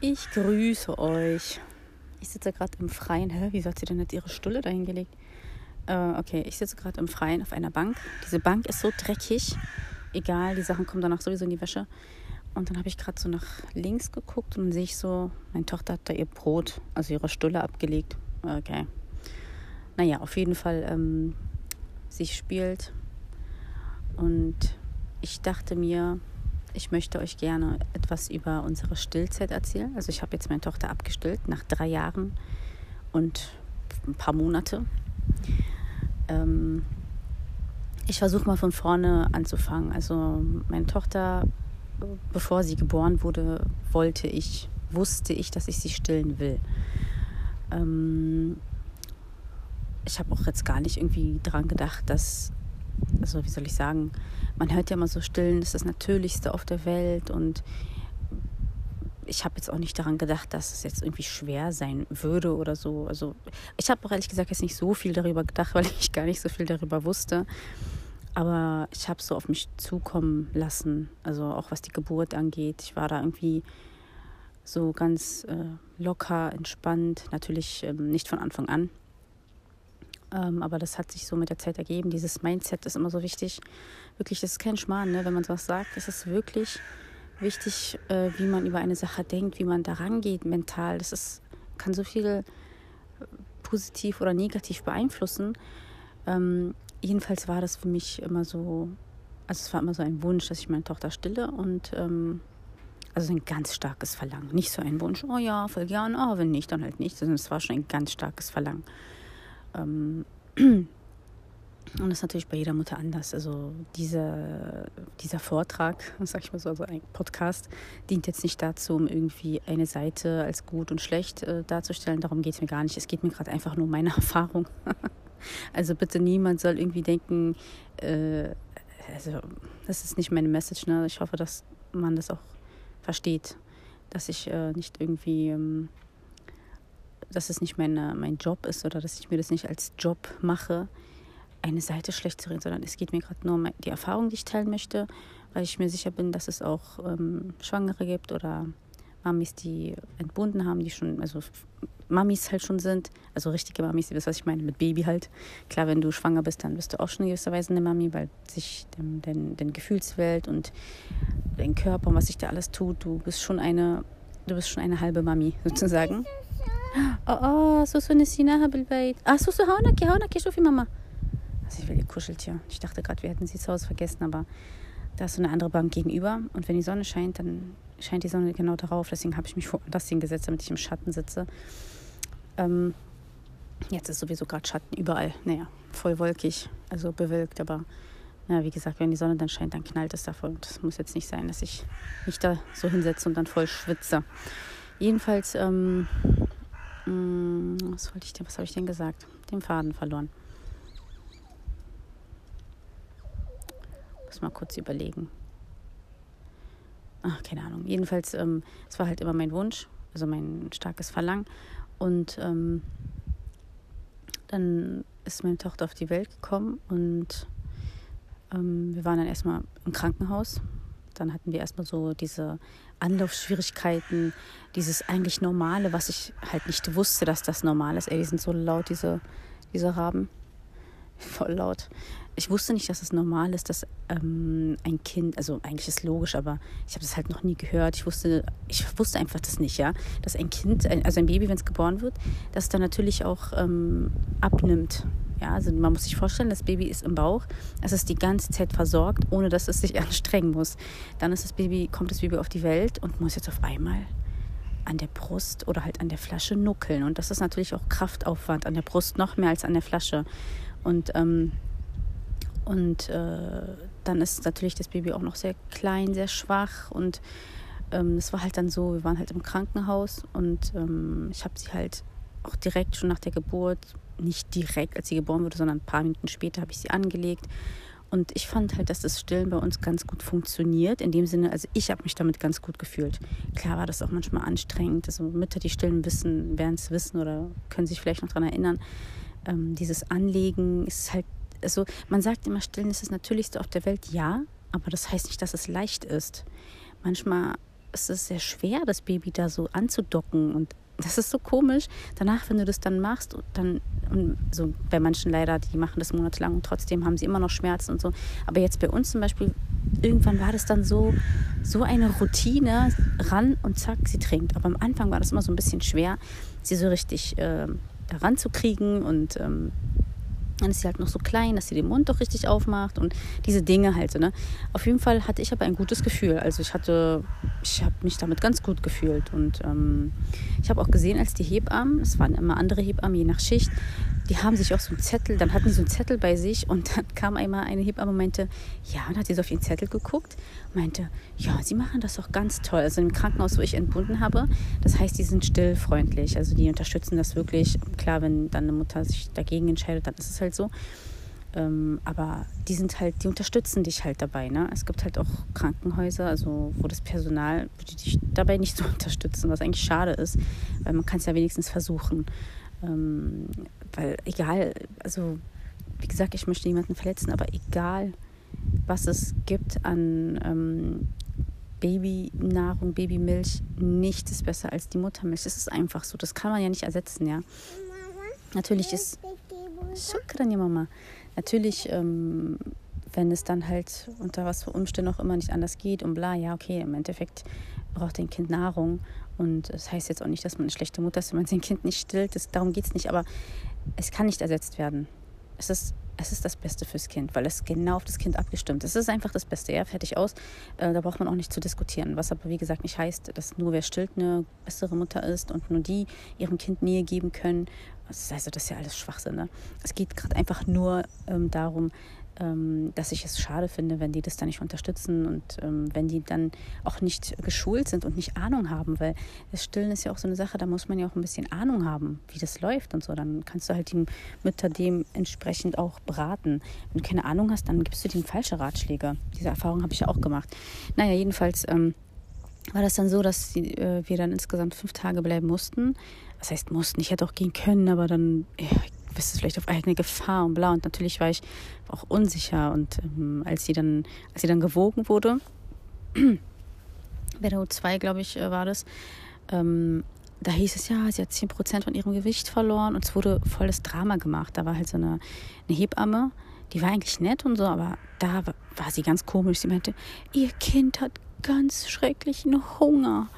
Ich grüße euch. Ich sitze gerade im Freien. Hä, wieso hat sie denn nicht ihre Stulle dahingelegt? Äh, okay, ich sitze gerade im Freien auf einer Bank. Diese Bank ist so dreckig. Egal, die Sachen kommen danach sowieso in die Wäsche. Und dann habe ich gerade so nach links geguckt und dann sehe ich so, meine Tochter hat da ihr Brot, also ihre Stulle abgelegt. Okay. Naja, auf jeden Fall, ähm, sie spielt. Und ich dachte mir, ich möchte euch gerne etwas über unsere Stillzeit erzählen. Also ich habe jetzt meine Tochter abgestillt nach drei Jahren und ein paar Monate. Ähm, ich versuche mal von vorne anzufangen. Also meine Tochter, bevor sie geboren wurde, wollte ich, wusste ich, dass ich sie stillen will. Ähm, ich habe auch jetzt gar nicht irgendwie dran gedacht, dass also wie soll ich sagen, man hört ja immer so stillen, das ist das Natürlichste auf der Welt und ich habe jetzt auch nicht daran gedacht, dass es jetzt irgendwie schwer sein würde oder so. Also ich habe auch ehrlich gesagt jetzt nicht so viel darüber gedacht, weil ich gar nicht so viel darüber wusste. Aber ich habe es so auf mich zukommen lassen, also auch was die Geburt angeht. Ich war da irgendwie so ganz äh, locker, entspannt, natürlich ähm, nicht von Anfang an. Ähm, aber das hat sich so mit der Zeit ergeben. Dieses Mindset ist immer so wichtig. Wirklich, das ist kein Schmarrn, ne? wenn man sowas sagt. Es ist wirklich wichtig, äh, wie man über eine Sache denkt, wie man daran geht mental. Das ist, kann so viel äh, positiv oder negativ beeinflussen. Ähm, jedenfalls war das für mich immer so, also es war immer so ein Wunsch, dass ich meine Tochter stille und ähm, also ein ganz starkes Verlangen. Nicht so ein Wunsch, oh ja, voll gern, oh, wenn nicht, dann halt nicht, sondern es war schon ein ganz starkes Verlangen. Ähm, und das ist natürlich bei jeder Mutter anders. Also diese, dieser Vortrag, sag ich mal so, also ein Podcast, dient jetzt nicht dazu, um irgendwie eine Seite als gut und schlecht äh, darzustellen. Darum geht es mir gar nicht. Es geht mir gerade einfach nur um meine Erfahrung. also bitte niemand soll irgendwie denken, äh, also das ist nicht meine Message. Ne? Ich hoffe, dass man das auch versteht, dass ich äh, nicht irgendwie... Ähm, dass es nicht meine, mein Job ist oder dass ich mir das nicht als Job mache, eine Seite schlecht zu reden, sondern es geht mir gerade nur um die Erfahrung, die ich teilen möchte, weil ich mir sicher bin, dass es auch ähm, Schwangere gibt oder Mamis, die entbunden haben, die schon, also Mamis halt schon sind, also richtige Mamis, ihr wisst, was ich meine, mit Baby halt. Klar, wenn du schwanger bist, dann bist du auch schon in gewisser Weise eine Mami, weil sich den, den, den Gefühlswelt und dein Körper und was sich da alles tut, du bist schon eine, du bist schon eine halbe Mami sozusagen. اه اه سوسو نسيناها بالبيت اه سوسو هونك هونك شوفي Mama also ich will ihr Kuscheltier ich dachte gerade wir hätten sie zu Hause vergessen aber da ist so eine andere Bank gegenüber und wenn die Sonne scheint dann scheint die Sonne genau darauf deswegen habe ich mich woanders hingesetzt damit ich im Schatten sitze ähm, jetzt ist sowieso gerade Schatten überall naja voll wolkig also bewölkt aber ja, wie gesagt, wenn die Sonne dann scheint, dann knallt es davon. Und es muss jetzt nicht sein, dass ich mich da so hinsetze und dann voll schwitze. Jedenfalls ähm, hm, was wollte ich denn, was habe ich denn gesagt? Den Faden verloren. Muss mal kurz überlegen. Ach, keine Ahnung. Jedenfalls, ähm, es war halt immer mein Wunsch, also mein starkes Verlangen. Und ähm, dann ist meine Tochter auf die Welt gekommen und ähm, wir waren dann erstmal im Krankenhaus. Dann hatten wir erstmal so diese Anlaufschwierigkeiten, dieses eigentlich Normale, was ich halt nicht wusste, dass das normal ist. Ey, die sind so laut, diese, diese Raben. Voll laut. Ich wusste nicht, dass es normal ist, dass ähm, ein Kind, also eigentlich ist es logisch, aber ich habe das halt noch nie gehört. Ich wusste, ich wusste einfach das nicht, ja, dass ein Kind, also ein Baby, wenn es geboren wird, dass dann natürlich auch ähm, abnimmt. Ja, also man muss sich vorstellen, das Baby ist im Bauch, es ist die ganze Zeit versorgt, ohne dass es sich anstrengen muss. Dann ist das Baby, kommt das Baby auf die Welt und muss jetzt auf einmal an der Brust oder halt an der Flasche nuckeln. Und das ist natürlich auch Kraftaufwand an der Brust, noch mehr als an der Flasche. Und, ähm, und äh, dann ist natürlich das Baby auch noch sehr klein, sehr schwach. Und ähm, es war halt dann so, wir waren halt im Krankenhaus und ähm, ich habe sie halt auch direkt schon nach der Geburt nicht direkt, als sie geboren wurde, sondern ein paar Minuten später habe ich sie angelegt. Und ich fand halt, dass das Stillen bei uns ganz gut funktioniert. In dem Sinne, also ich habe mich damit ganz gut gefühlt. Klar war das auch manchmal anstrengend. Also Mütter, die stillen wissen, werden es wissen oder können sich vielleicht noch daran erinnern. Ähm, dieses Anlegen ist halt, also man sagt immer, Stillen ist das Natürlichste auf der Welt. Ja, aber das heißt nicht, dass es leicht ist. Manchmal es ist sehr schwer, das Baby da so anzudocken und das ist so komisch. Danach, wenn du das dann machst, dann, so bei manchen leider, die machen das monatelang und trotzdem haben sie immer noch Schmerzen und so. Aber jetzt bei uns zum Beispiel, irgendwann war das dann so, so eine Routine, ran und zack, sie trinkt. Aber am Anfang war das immer so ein bisschen schwer, sie so richtig äh, ranzukriegen und ähm, dann ist sie halt noch so klein, dass sie den Mund doch richtig aufmacht und diese Dinge halt so, ne? Auf jeden Fall hatte ich aber ein gutes Gefühl. Also ich hatte, ich habe mich damit ganz gut gefühlt. Und ähm, ich habe auch gesehen, als die Hebammen, es waren immer andere Hebammen, je nach Schicht, die haben sich auch so einen Zettel, dann hatten die so einen Zettel bei sich und dann kam einmal eine Hebamme und meinte, ja, und hat sie so auf ihren Zettel geguckt meinte, ja, sie machen das auch ganz toll. Also im Krankenhaus, wo ich entbunden habe, das heißt, die sind stillfreundlich, also die unterstützen das wirklich. Klar, wenn dann eine Mutter sich dagegen entscheidet, dann ist es halt so. Ähm, aber die sind halt, die unterstützen dich halt dabei. Ne? Es gibt halt auch Krankenhäuser, also wo das Personal dich dabei nicht so unterstützen, was eigentlich schade ist, weil man kann es ja wenigstens versuchen. Ähm, weil egal, also wie gesagt, ich möchte niemanden verletzen, aber egal, was es gibt an ähm, Babynahrung, Babymilch, nichts ist besser als die Muttermilch. Das ist einfach so. Das kann man ja nicht ersetzen, ja. Natürlich ist. Shukran, ja, Mama. Natürlich, ähm, wenn es dann halt unter was für Umständen auch immer nicht anders geht und bla, ja, okay, im Endeffekt braucht dein Kind Nahrung. Und das heißt jetzt auch nicht, dass man eine schlechte Mutter ist, wenn man sein Kind nicht stillt. Das, darum geht es nicht. Aber es kann nicht ersetzt werden. Es ist, es ist das Beste fürs Kind, weil es genau auf das Kind abgestimmt ist. Es ist einfach das Beste, ja, fertig aus. Äh, da braucht man auch nicht zu diskutieren. Was aber, wie gesagt, nicht heißt, dass nur wer stillt eine bessere Mutter ist und nur die ihrem Kind Nähe geben können. Also, das ist ja alles Schwachsinn. Ne? Es geht gerade einfach nur ähm, darum, dass ich es schade finde, wenn die das dann nicht unterstützen und ähm, wenn die dann auch nicht geschult sind und nicht Ahnung haben, weil das Stillen ist ja auch so eine Sache, da muss man ja auch ein bisschen Ahnung haben, wie das läuft und so. Dann kannst du halt die Mütter dementsprechend auch beraten. Wenn du keine Ahnung hast, dann gibst du denen falsche Ratschläge. Diese Erfahrung habe ich ja auch gemacht. Naja, jedenfalls ähm, war das dann so, dass die, äh, wir dann insgesamt fünf Tage bleiben mussten. Das heißt, mussten. Ich hätte auch gehen können, aber dann, ja, bist du vielleicht auf eigene Gefahr und bla. Und natürlich war ich auch unsicher. Und ähm, als sie dann, als sie dann gewogen wurde, bei der U2, glaube ich, äh, war das, ähm, da hieß es ja, sie hat 10% von ihrem Gewicht verloren und es wurde volles Drama gemacht. Da war halt so eine, eine Hebamme, die war eigentlich nett und so, aber da war sie ganz komisch. Sie meinte, ihr Kind hat ganz schrecklichen Hunger.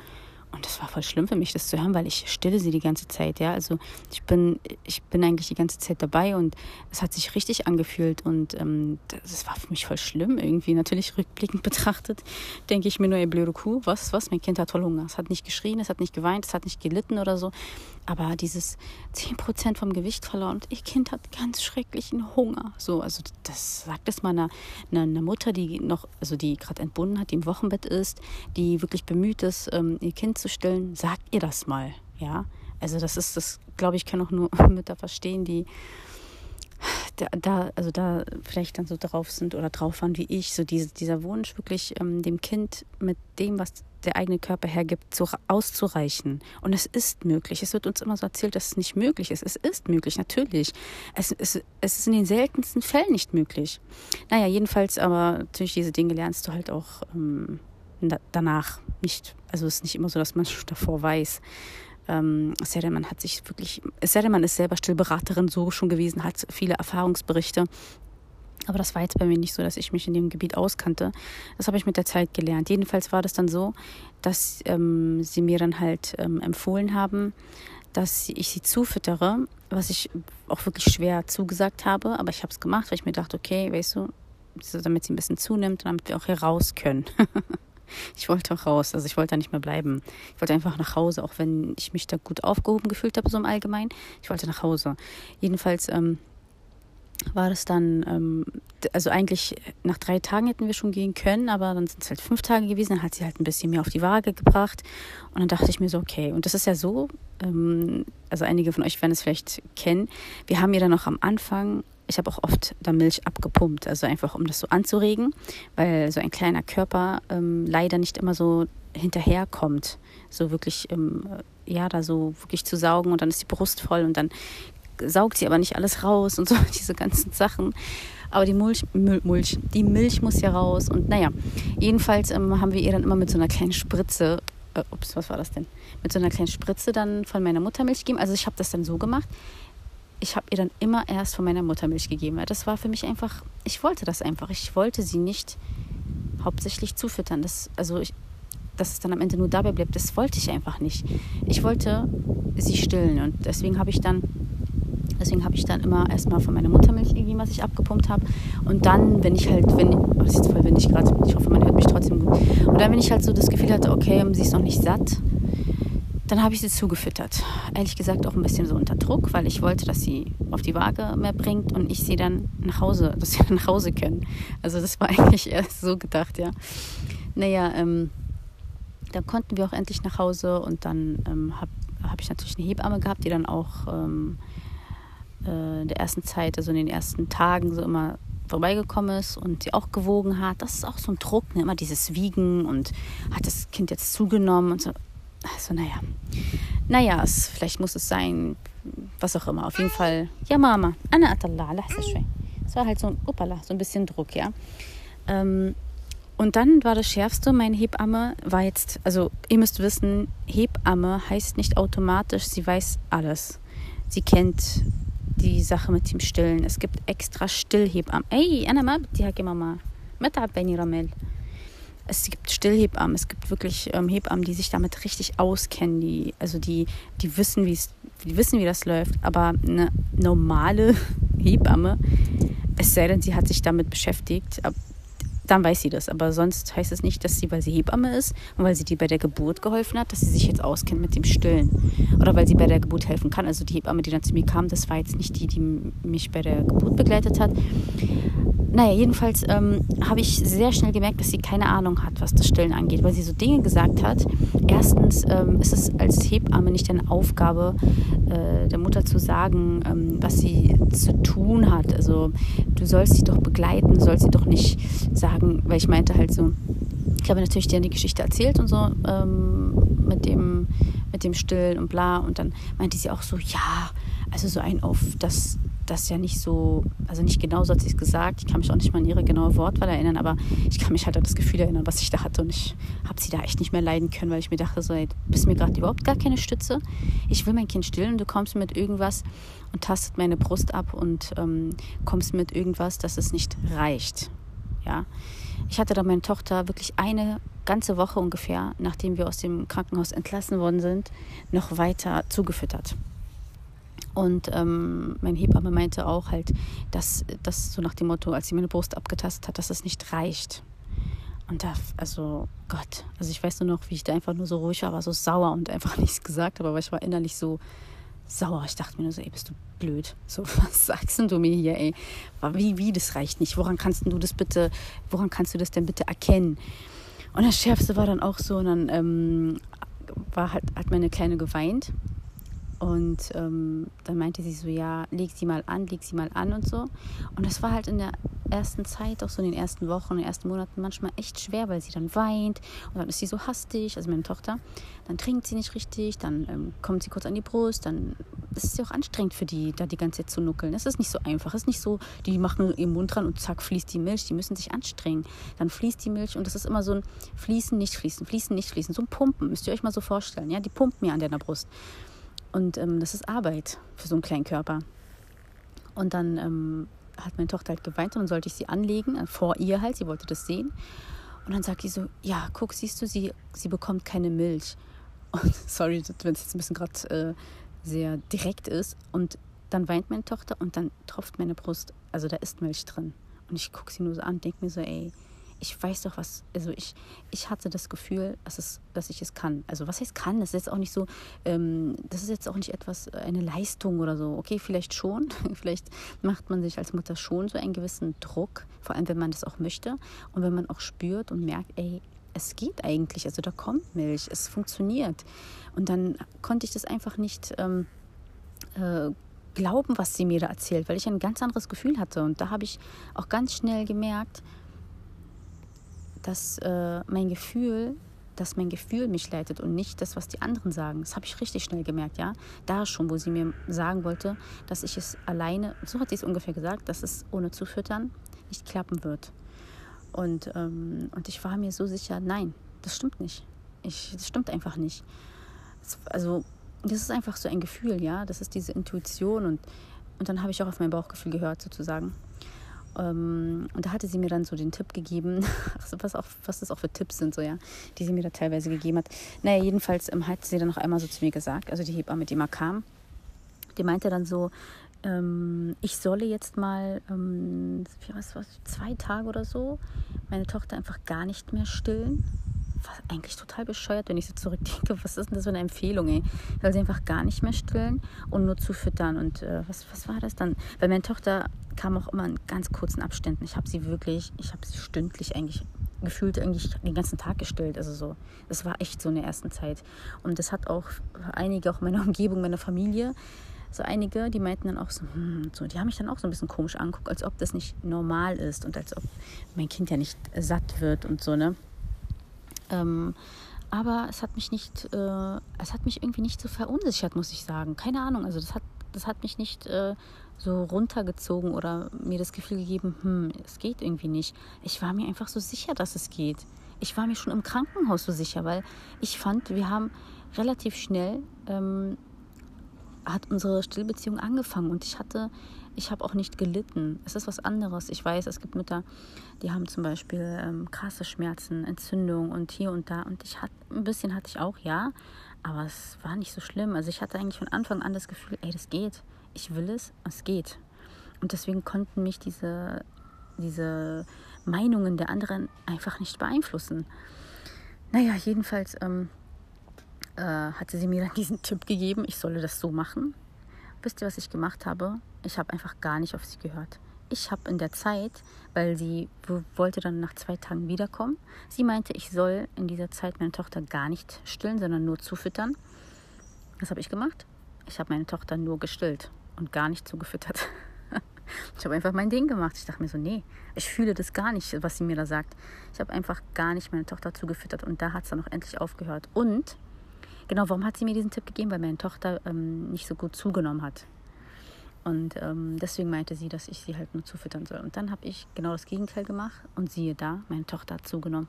Und das war voll schlimm für mich, das zu hören, weil ich stille sie die ganze Zeit, ja. Also ich bin, ich bin eigentlich die ganze Zeit dabei und es hat sich richtig angefühlt und ähm, das war für mich voll schlimm irgendwie. Natürlich rückblickend betrachtet, denke ich mir nur, ey blöde Kuh, was, was, mein Kind hat voll Hunger. Es hat nicht geschrien, es hat nicht geweint, es hat nicht gelitten oder so. Aber dieses 10% vom Gewicht verloren und ihr Kind hat ganz schrecklichen Hunger. So, also das sagt es mal einer, einer, Mutter, die noch, also die gerade entbunden hat, die im Wochenbett ist, die wirklich bemüht ist, ähm, ihr Kind zu stillen, sagt ihr das mal, ja. Also das ist, das glaube ich, kann auch nur Mütter verstehen, die da, da, also da vielleicht dann so drauf sind oder drauf waren wie ich, so diese, dieser Wunsch wirklich ähm, dem Kind mit dem, was der eigene Körper hergibt, zu, auszureichen. Und es ist möglich. Es wird uns immer so erzählt, dass es nicht möglich ist. Es ist möglich, natürlich. Es, es, es ist in den seltensten Fällen nicht möglich. Naja, jedenfalls, aber natürlich diese Dinge lernst du halt auch ähm, danach nicht. Also es ist nicht immer so, dass man davor weiß. Ähm, es sei denn, man hat sich wirklich, es sei denn, man ist selber Stillberaterin so schon gewesen, hat viele Erfahrungsberichte. Aber das war jetzt bei mir nicht so, dass ich mich in dem Gebiet auskannte. Das habe ich mit der Zeit gelernt. Jedenfalls war das dann so, dass ähm, sie mir dann halt ähm, empfohlen haben, dass ich sie zufüttere, was ich auch wirklich schwer zugesagt habe. Aber ich habe es gemacht, weil ich mir dachte, okay, weißt du, damit sie ein bisschen zunimmt, damit wir auch hier raus können. ich wollte auch raus, also ich wollte da nicht mehr bleiben. Ich wollte einfach nach Hause, auch wenn ich mich da gut aufgehoben gefühlt habe, so im Allgemeinen. Ich wollte nach Hause. Jedenfalls ähm, war das dann, ähm, also eigentlich nach drei Tagen hätten wir schon gehen können, aber dann sind es halt fünf Tage gewesen, dann hat sie halt ein bisschen mehr auf die Waage gebracht und dann dachte ich mir so, okay, und das ist ja so, ähm, also einige von euch werden es vielleicht kennen, wir haben ja dann noch am Anfang, ich habe auch oft da Milch abgepumpt, also einfach um das so anzuregen, weil so ein kleiner Körper ähm, leider nicht immer so hinterherkommt, so wirklich, ähm, ja, da so wirklich zu saugen und dann ist die Brust voll und dann saugt sie aber nicht alles raus und so, diese ganzen Sachen. Aber die Mulch, Mulch, die Milch muss ja raus. Und naja, jedenfalls ähm, haben wir ihr dann immer mit so einer kleinen Spritze äh, ups, was war das denn? Mit so einer kleinen Spritze dann von meiner Muttermilch gegeben. Also ich habe das dann so gemacht. Ich habe ihr dann immer erst von meiner Muttermilch gegeben. Das war für mich einfach, ich wollte das einfach. Ich wollte sie nicht hauptsächlich zufüttern. Das, also ich, dass es dann am Ende nur dabei bleibt, das wollte ich einfach nicht. Ich wollte sie stillen und deswegen habe ich dann Deswegen habe ich dann immer erstmal von meiner Muttermilch gegeben, was ich abgepumpt habe. Und dann, wenn ich halt, wenn, oh, das ist voll windig gerade, ich hoffe, man hört mich trotzdem gut. Und dann, wenn ich halt so das Gefühl hatte, okay, sie ist noch nicht satt, dann habe ich sie zugefüttert. Ehrlich gesagt auch ein bisschen so unter Druck, weil ich wollte, dass sie auf die Waage mehr bringt und ich sie dann nach Hause, dass sie nach Hause können. Also das war eigentlich erst so gedacht, ja. Naja, ähm, dann konnten wir auch endlich nach Hause und dann ähm, habe hab ich natürlich eine Hebamme gehabt, die dann auch ähm, äh, in der ersten Zeit, also in den ersten Tagen so immer vorbeigekommen ist und sie auch gewogen hat. Das ist auch so ein Druck, ne? immer dieses Wiegen und hat das Kind jetzt zugenommen und so Also naja, naja, es, vielleicht muss es sein, was auch immer. Auf jeden Fall, ja Mama, Anna Atallah, Es war halt so, upala, so ein bisschen Druck, ja. Ähm, und dann war das Schärfste, meine Hebamme war jetzt, also ihr müsst wissen, Hebamme heißt nicht automatisch, sie weiß alles. Sie kennt die Sache mit dem Stillen. Es gibt extra Stillhebammen. Ey, Anna ما بدي هيك ماما ما تعبيني رمل. Es gibt Stillhebammen, es gibt wirklich ähm, Hebammen, die sich damit richtig auskennen, die, also die, die wissen, wie es, die wissen, wie das läuft. Aber eine normale Hebamme, es sei denn, sie hat sich damit beschäftigt, dann weiß sie das. Aber sonst heißt es nicht, dass sie, weil sie Hebamme ist und weil sie dir bei der Geburt geholfen hat, dass sie sich jetzt auskennt mit dem Stillen. Oder weil sie bei der Geburt helfen kann. Also die Hebamme, die dann zu mir kam, das war jetzt nicht die, die mich bei der Geburt begleitet hat. Naja, jedenfalls ähm, habe ich sehr schnell gemerkt, dass sie keine Ahnung hat, was das Stillen angeht, weil sie so Dinge gesagt hat. Erstens ähm, ist es als Hebamme nicht eine Aufgabe äh, der Mutter zu sagen, ähm, was sie zu tun hat. Also du sollst sie doch begleiten, sollst sie doch nicht sagen, weil ich meinte halt so, ich habe natürlich dir die Geschichte erzählt und so ähm, mit dem mit dem Stillen und bla und dann meinte sie auch so, ja, also so ein auf das das ja nicht so, also nicht genau so hat sie es gesagt. Ich kann mich auch nicht mal an ihre genaue Wortwahl erinnern, aber ich kann mich halt an das Gefühl erinnern, was ich da hatte. Und ich habe sie da echt nicht mehr leiden können, weil ich mir dachte, so, ey, du bist mir gerade überhaupt gar keine Stütze. Ich will mein Kind stillen und du kommst mit irgendwas und tastet meine Brust ab und ähm, kommst mit irgendwas, dass es nicht reicht. Ja. Ich hatte da meine Tochter wirklich eine ganze Woche ungefähr, nachdem wir aus dem Krankenhaus entlassen worden sind, noch weiter zugefüttert. Und ähm, mein Hebamme meinte auch halt, dass das so nach dem Motto, als sie meine Brust abgetastet hat, dass es nicht reicht. Und da, also Gott, also ich weiß nur noch, wie ich da einfach nur so ruhig war, war so sauer und einfach nichts gesagt habe, aber ich war innerlich so sauer. Ich dachte mir nur so, ey, bist du blöd? So, was sagst denn du mir hier, ey? Wie, wie, das reicht nicht? Woran kannst du das bitte, woran kannst du das denn bitte erkennen? Und das Schärfste war dann auch so, und dann ähm, war halt, hat meine Kleine geweint und ähm, dann meinte sie so, ja, leg sie mal an, leg sie mal an und so. Und das war halt in der ersten Zeit, auch so in den ersten Wochen, in den ersten Monaten manchmal echt schwer, weil sie dann weint und dann ist sie so hastig, also meine Tochter. Dann trinkt sie nicht richtig, dann ähm, kommt sie kurz an die Brust, dann ist es ja auch anstrengend für die, da die ganze Zeit zu nuckeln. Das ist nicht so einfach. Es ist nicht so, die machen ihren Mund dran und zack, fließt die Milch. Die müssen sich anstrengen. Dann fließt die Milch und das ist immer so ein Fließen, nicht fließen, fließen, nicht fließen. So ein Pumpen, müsst ihr euch mal so vorstellen. Ja, die pumpt mir an deiner Brust. Und ähm, das ist Arbeit für so einen kleinen Körper. Und dann ähm, hat meine Tochter halt geweint und dann sollte ich sie anlegen, äh, vor ihr halt, sie wollte das sehen. Und dann sagt sie so, ja, guck, siehst du, sie, sie bekommt keine Milch. Und sorry, wenn es jetzt ein bisschen gerade äh, sehr direkt ist. Und dann weint meine Tochter und dann tropft meine Brust, also da ist Milch drin. Und ich gucke sie nur so an, denke mir so, ey, ich weiß doch was, also ich, ich hatte das Gefühl, dass, es, dass ich es kann. Also was heißt kann? Das ist jetzt auch nicht so, ähm, das ist jetzt auch nicht etwas, eine Leistung oder so. Okay, vielleicht schon, vielleicht macht man sich als Mutter schon so einen gewissen Druck, vor allem wenn man das auch möchte und wenn man auch spürt und merkt, ey, es geht eigentlich, also da kommt Milch, es funktioniert. Und dann konnte ich das einfach nicht ähm, äh, glauben, was sie mir da erzählt, weil ich ein ganz anderes Gefühl hatte. Und da habe ich auch ganz schnell gemerkt, dass äh, mein Gefühl, dass mein Gefühl mich leitet und nicht das, was die anderen sagen. Das habe ich richtig schnell gemerkt, ja. Da schon, wo sie mir sagen wollte, dass ich es alleine, so hat sie es ungefähr gesagt, dass es ohne Zufüttern nicht klappen wird. Und, ähm, und ich war mir so sicher, nein, das stimmt nicht. Ich, das stimmt einfach nicht. Also, das ist einfach so ein Gefühl, ja. Das ist diese Intuition und, und dann habe ich auch auf mein Bauchgefühl gehört, sozusagen. Ähm, und da hatte sie mir dann so den Tipp gegeben, was, auch, was das auch für Tipps sind, so ja, die sie mir da teilweise gegeben hat. Naja, jedenfalls ähm, hat sie dann noch einmal so zu mir gesagt, also die Hebamme, die mal kam, die meinte dann so, ähm, ich solle jetzt mal ähm, was, was, zwei Tage oder so meine Tochter einfach gar nicht mehr stillen. Was eigentlich total bescheuert, wenn ich so zurückdenke. Was ist denn das für eine Empfehlung, ey? Soll sie einfach gar nicht mehr stillen und nur zufüttern. Und äh, was, was war das dann? Weil meine Tochter kam auch immer in ganz kurzen Abständen. Ich habe sie wirklich, ich habe sie stündlich eigentlich gefühlt eigentlich den ganzen Tag gestillt. Also so, das war echt so in der ersten Zeit. Und das hat auch einige, auch meiner Umgebung, meiner Familie, so einige, die meinten dann auch so, hm, so, die haben mich dann auch so ein bisschen komisch angeguckt, als ob das nicht normal ist und als ob mein Kind ja nicht satt wird und so, ne? Ähm, aber es hat mich nicht, äh, es hat mich irgendwie nicht so verunsichert, muss ich sagen. Keine Ahnung, also das hat, das hat mich nicht äh, so runtergezogen oder mir das Gefühl gegeben, hm, es geht irgendwie nicht. Ich war mir einfach so sicher, dass es geht. Ich war mir schon im Krankenhaus so sicher, weil ich fand, wir haben relativ schnell ähm, hat unsere Stillbeziehung angefangen und ich hatte, ich habe auch nicht gelitten. Es ist was anderes. Ich weiß, es gibt Mütter, die haben zum Beispiel ähm, krasse Schmerzen, Entzündung und hier und da. Und ich hatte ein bisschen hatte ich auch, ja, aber es war nicht so schlimm. Also ich hatte eigentlich von Anfang an das Gefühl, ey, das geht. Ich will es, es geht. Und deswegen konnten mich diese, diese Meinungen der anderen einfach nicht beeinflussen. Naja, jedenfalls ähm, äh, hatte sie mir dann diesen Tipp gegeben, ich solle das so machen. Wisst ihr, was ich gemacht habe? Ich habe einfach gar nicht auf sie gehört. Ich habe in der Zeit, weil sie wollte dann nach zwei Tagen wiederkommen, sie meinte, ich soll in dieser Zeit meine Tochter gar nicht stillen, sondern nur zufüttern. Was habe ich gemacht? Ich habe meine Tochter nur gestillt und gar nicht zugefüttert. Ich habe einfach mein Ding gemacht. Ich dachte mir so, nee, ich fühle das gar nicht, was sie mir da sagt. Ich habe einfach gar nicht meine Tochter zugefüttert und da hat es dann auch endlich aufgehört. Und Genau, warum hat sie mir diesen Tipp gegeben? Weil meine Tochter ähm, nicht so gut zugenommen hat. Und ähm, deswegen meinte sie, dass ich sie halt nur zufüttern soll. Und dann habe ich genau das Gegenteil gemacht und siehe da, meine Tochter hat zugenommen.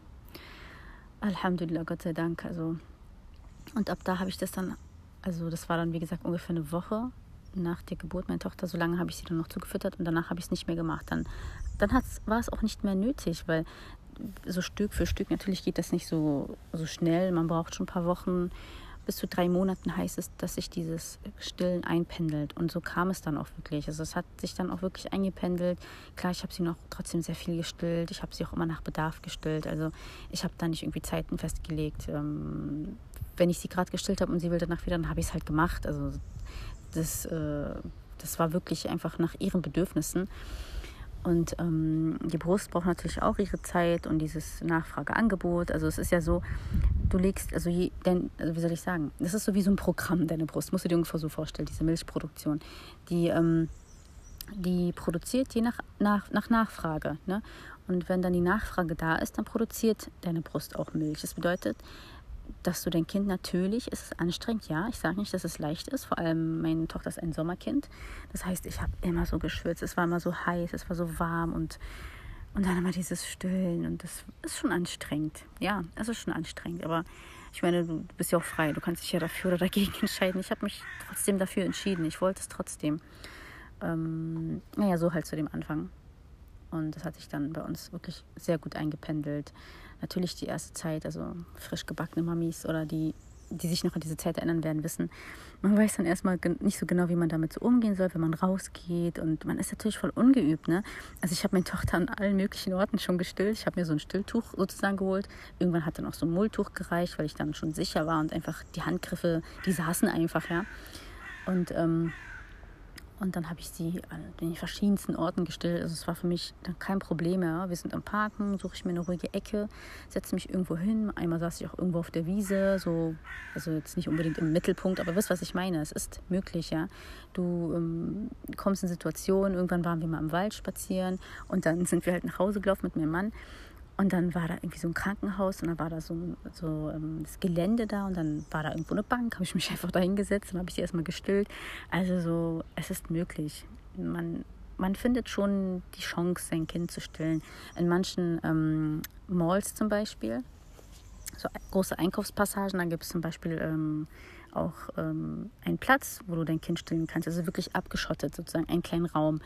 Alhamdulillah, Gott sei Dank. Also, und ab da habe ich das dann, also das war dann wie gesagt ungefähr eine Woche nach der Geburt meiner Tochter. So lange habe ich sie dann noch zugefüttert und danach habe ich es nicht mehr gemacht. Dann, dann war es auch nicht mehr nötig, weil so Stück für Stück, natürlich geht das nicht so, so schnell. Man braucht schon ein paar Wochen bis zu drei Monaten heißt es, dass sich dieses Stillen einpendelt. Und so kam es dann auch wirklich. Also es hat sich dann auch wirklich eingependelt. Klar, ich habe sie noch trotzdem sehr viel gestillt. Ich habe sie auch immer nach Bedarf gestillt. Also ich habe da nicht irgendwie Zeiten festgelegt. Ähm, wenn ich sie gerade gestillt habe und sie will danach wieder, dann habe ich es halt gemacht. Also das, äh, das war wirklich einfach nach ihren Bedürfnissen. Und ähm, die Brust braucht natürlich auch ihre Zeit und dieses Nachfrageangebot. Also es ist ja so, du legst, also, je, denn, also wie soll ich sagen, das ist so wie so ein Programm, deine Brust. Musst du dir ungefähr so vorstellen, diese Milchproduktion. Die, ähm, die produziert je nach, nach, nach Nachfrage. Ne? Und wenn dann die Nachfrage da ist, dann produziert deine Brust auch Milch. Das bedeutet, dass du dein Kind natürlich, ist es anstrengend, ja, ich sage nicht, dass es leicht ist, vor allem meine Tochter ist ein Sommerkind. Das heißt, ich habe immer so geschwitzt, es war immer so heiß, es war so warm und, und dann immer dieses Stillen und das ist schon anstrengend. Ja, es ist schon anstrengend, aber ich meine, du bist ja auch frei, du kannst dich ja dafür oder dagegen entscheiden. Ich habe mich trotzdem dafür entschieden, ich wollte es trotzdem. Ähm, naja, so halt zu dem Anfang. Und das hat sich dann bei uns wirklich sehr gut eingependelt. Natürlich die erste Zeit, also frisch gebackene Mamis oder die, die sich noch an diese Zeit erinnern werden, wissen, man weiß dann erstmal nicht so genau, wie man damit so umgehen soll, wenn man rausgeht. Und man ist natürlich voll ungeübt. Ne? Also ich habe meine Tochter an allen möglichen Orten schon gestillt. Ich habe mir so ein Stilltuch sozusagen geholt. Irgendwann hat dann auch so ein Mulltuch gereicht, weil ich dann schon sicher war und einfach die Handgriffe, die saßen einfach, ja. Und ähm, und dann habe ich sie an den verschiedensten Orten gestellt. Also es war für mich dann kein Problem mehr. Wir sind am Parken, suche ich mir eine ruhige Ecke, setze mich irgendwo hin. Einmal saß ich auch irgendwo auf der Wiese, so, also jetzt nicht unbedingt im Mittelpunkt, aber wisst, was ich meine. Es ist möglich, ja. Du ähm, kommst in Situationen, irgendwann waren wir mal im Wald spazieren und dann sind wir halt nach Hause gelaufen mit meinem Mann. Und dann war da irgendwie so ein Krankenhaus und dann war da so, so ähm, das Gelände da und dann war da irgendwo eine Bank, habe ich mich einfach da hingesetzt und habe ich sie erstmal gestillt. Also so, es ist möglich. Man, man findet schon die Chance, sein Kind zu stillen. In manchen ähm, Malls zum Beispiel, so große Einkaufspassagen. Da gibt es zum Beispiel ähm, auch ähm, einen Platz, wo du dein Kind stillen kannst. Also wirklich abgeschottet, sozusagen einen kleinen Raum.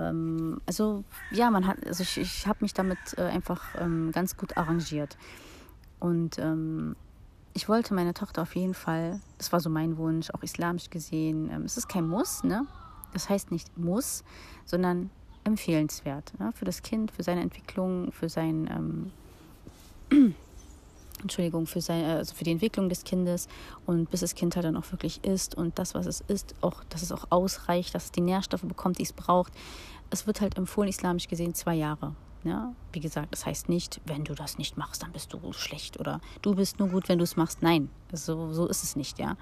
Ähm, also ja, man hat, also ich, ich habe mich damit äh, einfach ähm, ganz gut arrangiert. Und ähm, ich wollte meine Tochter auf jeden Fall, das war so mein Wunsch, auch islamisch gesehen. Ähm, es ist kein Muss, ne? Das heißt nicht muss, sondern empfehlenswert ne? für das Kind, für seine Entwicklung, für sein ähm, Entschuldigung, für, sein, also für die Entwicklung des Kindes und bis das Kind halt dann auch wirklich isst und das, was es isst, auch, dass es auch ausreicht, dass es die Nährstoffe bekommt, die es braucht. Es wird halt empfohlen, islamisch gesehen, zwei Jahre. Ja, wie gesagt, das heißt nicht, wenn du das nicht machst, dann bist du schlecht oder du bist nur gut, wenn du es machst. Nein, so, so ist es nicht, ja.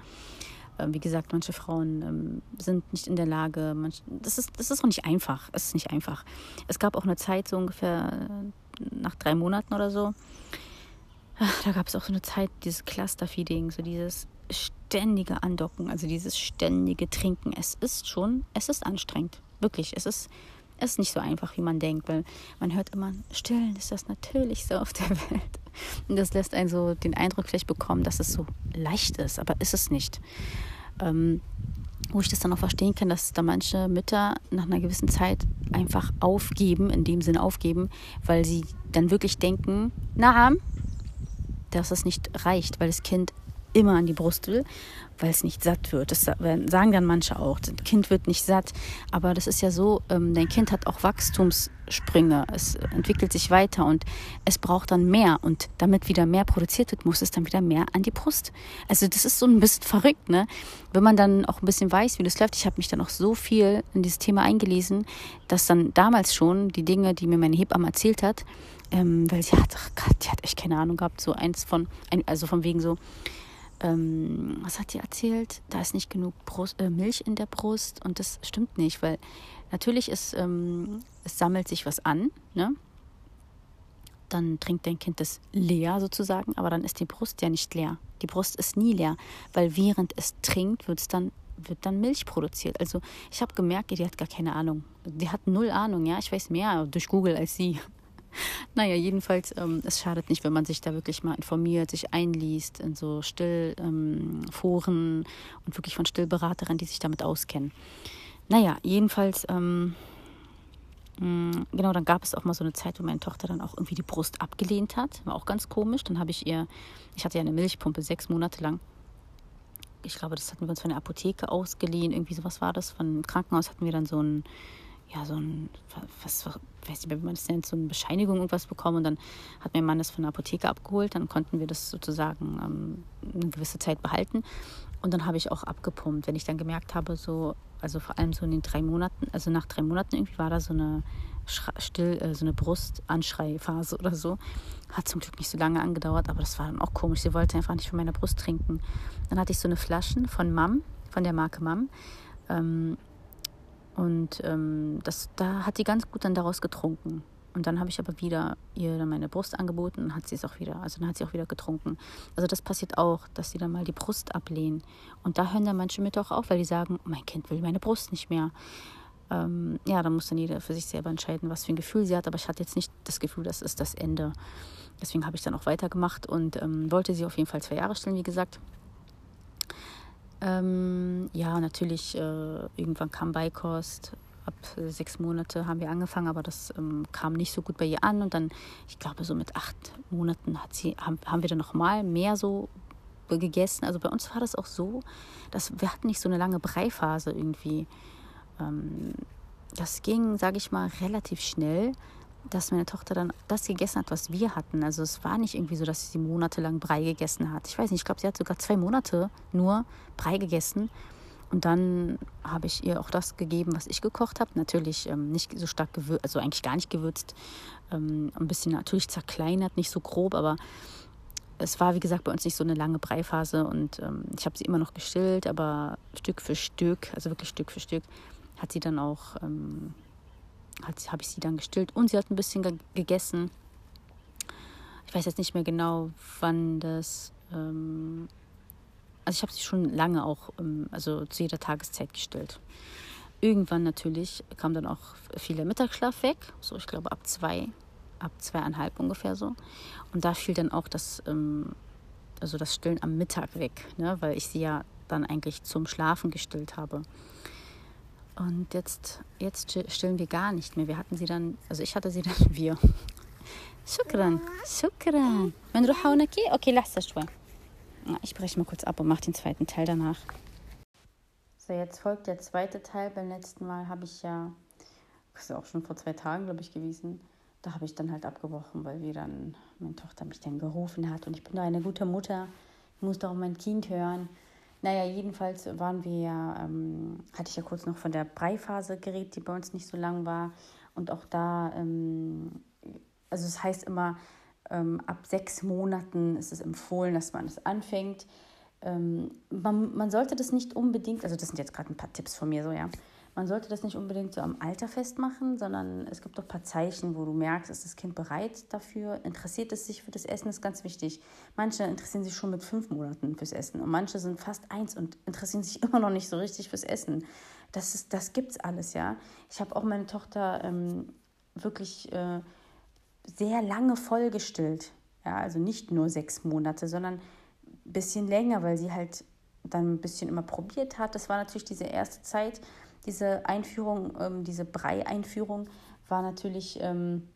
Ähm, wie gesagt, manche Frauen ähm, sind nicht in der Lage, manch, das, ist, das ist auch nicht einfach. Es ist nicht einfach. Es gab auch eine Zeit, so ungefähr äh, nach drei Monaten oder so, da gab es auch so eine Zeit, dieses Clusterfeeding, so dieses ständige Andocken, also dieses ständige Trinken. Es ist schon, es ist anstrengend. Wirklich, es ist, es ist nicht so einfach, wie man denkt, weil man hört immer, stillen ist das Natürlichste auf der Welt. Und das lässt einen so den Eindruck vielleicht bekommen, dass es so leicht ist, aber ist es nicht. Ähm, wo ich das dann auch verstehen kann, dass da manche Mütter nach einer gewissen Zeit einfach aufgeben, in dem Sinne aufgeben, weil sie dann wirklich denken, na, dass es nicht reicht, weil das Kind immer an die Brust will, weil es nicht satt wird. Das sagen dann manche auch. Das Kind wird nicht satt. Aber das ist ja so, ähm, dein Kind hat auch Wachstumssprünge. Es entwickelt sich weiter und es braucht dann mehr. Und damit wieder mehr produziert wird, muss es dann wieder mehr an die Brust. Also das ist so ein bisschen verrückt, ne? Wenn man dann auch ein bisschen weiß, wie das läuft. Ich habe mich dann auch so viel in dieses Thema eingelesen, dass dann damals schon die Dinge, die mir meine Hebamme erzählt hat, ähm, weil sie hat, ach Gott, die hat echt keine Ahnung gehabt, so eins von, also von wegen so, ähm, was hat die erzählt? Da ist nicht genug Brust, äh, Milch in der Brust und das stimmt nicht, weil natürlich ist, ähm, es sammelt sich was an, ne? Dann trinkt dein Kind das leer sozusagen, aber dann ist die Brust ja nicht leer. Die Brust ist nie leer, weil während es trinkt, wird dann wird dann Milch produziert. Also ich habe gemerkt, die hat gar keine Ahnung. Die hat null Ahnung, ja. Ich weiß mehr durch Google als sie. Naja, jedenfalls, ähm, es schadet nicht, wenn man sich da wirklich mal informiert, sich einliest in so Stillforen ähm, und wirklich von Stillberaterinnen, die sich damit auskennen. Naja, jedenfalls, ähm, mm, genau, dann gab es auch mal so eine Zeit, wo meine Tochter dann auch irgendwie die Brust abgelehnt hat. War auch ganz komisch. Dann habe ich ihr, ich hatte ja eine Milchpumpe sechs Monate lang. Ich glaube, das hatten wir uns von der Apotheke ausgeliehen. Irgendwie sowas war das. Von Krankenhaus hatten wir dann so ein ja, so ein, was, weiß nicht, wie man das nennt, so eine Bescheinigung irgendwas bekommen. Und dann hat mein Mann das von der Apotheke abgeholt. Dann konnten wir das sozusagen ähm, eine gewisse Zeit behalten. Und dann habe ich auch abgepumpt, wenn ich dann gemerkt habe, so, also vor allem so in den drei Monaten, also nach drei Monaten irgendwie war da so eine still, äh, so eine Brustanschreiphase oder so. Hat zum Glück nicht so lange angedauert, aber das war dann auch komisch. Sie wollte einfach nicht von meiner Brust trinken. Dann hatte ich so eine Flaschen von Mam, von der Marke Mam. Ähm, und ähm, das, da hat sie ganz gut dann daraus getrunken. Und dann habe ich aber wieder ihr meine Brust angeboten und hat sie es auch wieder, also dann hat sie auch wieder getrunken. Also das passiert auch, dass sie dann mal die Brust ablehnen. Und da hören dann manche Mütter auch auf, weil die sagen, mein Kind will meine Brust nicht mehr. Ähm, ja, da muss dann jeder für sich selber entscheiden, was für ein Gefühl sie hat. Aber ich hatte jetzt nicht das Gefühl, das ist das Ende. Deswegen habe ich dann auch weitergemacht und ähm, wollte sie auf jeden Fall zwei Jahre stellen, wie gesagt. Ähm, ja, natürlich, äh, irgendwann kam Beikost. Ab sechs Monate haben wir angefangen, aber das ähm, kam nicht so gut bei ihr an. Und dann, ich glaube, so mit acht Monaten hat sie, haben, haben wir dann nochmal mehr so gegessen. Also bei uns war das auch so, dass wir hatten nicht so eine lange Breiphase irgendwie. Ähm, das ging, sage ich mal, relativ schnell dass meine Tochter dann das gegessen hat, was wir hatten. Also es war nicht irgendwie so, dass sie monatelang Brei gegessen hat. Ich weiß nicht, ich glaube, sie hat sogar zwei Monate nur Brei gegessen. Und dann habe ich ihr auch das gegeben, was ich gekocht habe. Natürlich ähm, nicht so stark gewürzt, also eigentlich gar nicht gewürzt. Ähm, ein bisschen natürlich zerkleinert, nicht so grob, aber es war, wie gesagt, bei uns nicht so eine lange Breiphase. Und ähm, ich habe sie immer noch gestillt, aber Stück für Stück, also wirklich Stück für Stück, hat sie dann auch ähm, habe ich sie dann gestillt und sie hat ein bisschen ge gegessen. Ich weiß jetzt nicht mehr genau, wann das. Ähm, also ich habe sie schon lange auch, ähm, also zu jeder Tageszeit gestillt. Irgendwann natürlich kam dann auch viel der Mittagsschlaf weg, so ich glaube ab zwei. ab zweieinhalb ungefähr so. Und da fiel dann auch das, ähm, also das Stillen am Mittag weg, ne? weil ich sie ja dann eigentlich zum Schlafen gestillt habe. Und jetzt, jetzt stillen wir gar nicht mehr. Wir hatten sie dann, also ich hatte sie dann, wir. شكرا شكرا بنروح هونك اوكي لحظه شوي ich breche mal kurz ab und mache den zweiten Teil danach. So jetzt folgt der zweite Teil. Beim letzten Mal habe ich ja das ist auch schon vor zwei Tagen glaube ich gewesen da habe ich dann halt abgebrochen weil wir dann meine Tochter mich dann gerufen hat. Und ich bin doch eine gute Mutter. Ich muss doch mein Kind hören. Naja, jedenfalls waren wir ja, ähm, hatte ich ja kurz noch von der Breiphase geredet, die bei uns nicht so lang war. Und auch da, ähm, also es heißt immer, ähm, ab sechs Monaten ist es empfohlen, dass man es anfängt. Ähm, man, man sollte das nicht unbedingt, also das sind jetzt gerade ein paar Tipps von mir so, ja man sollte das nicht unbedingt so am Alter festmachen, sondern es gibt doch ein paar Zeichen, wo du merkst, ist das Kind bereit dafür, interessiert es sich für das Essen, das ist ganz wichtig. Manche interessieren sich schon mit fünf Monaten fürs Essen und manche sind fast eins und interessieren sich immer noch nicht so richtig fürs Essen. Das, ist, das gibt's alles, ja. Ich habe auch meine Tochter ähm, wirklich äh, sehr lange vollgestillt. Ja, also nicht nur sechs Monate, sondern ein bisschen länger, weil sie halt dann ein bisschen immer probiert hat. Das war natürlich diese erste Zeit, diese Einführung, ähm, diese Brei-Einführung war natürlich ähm,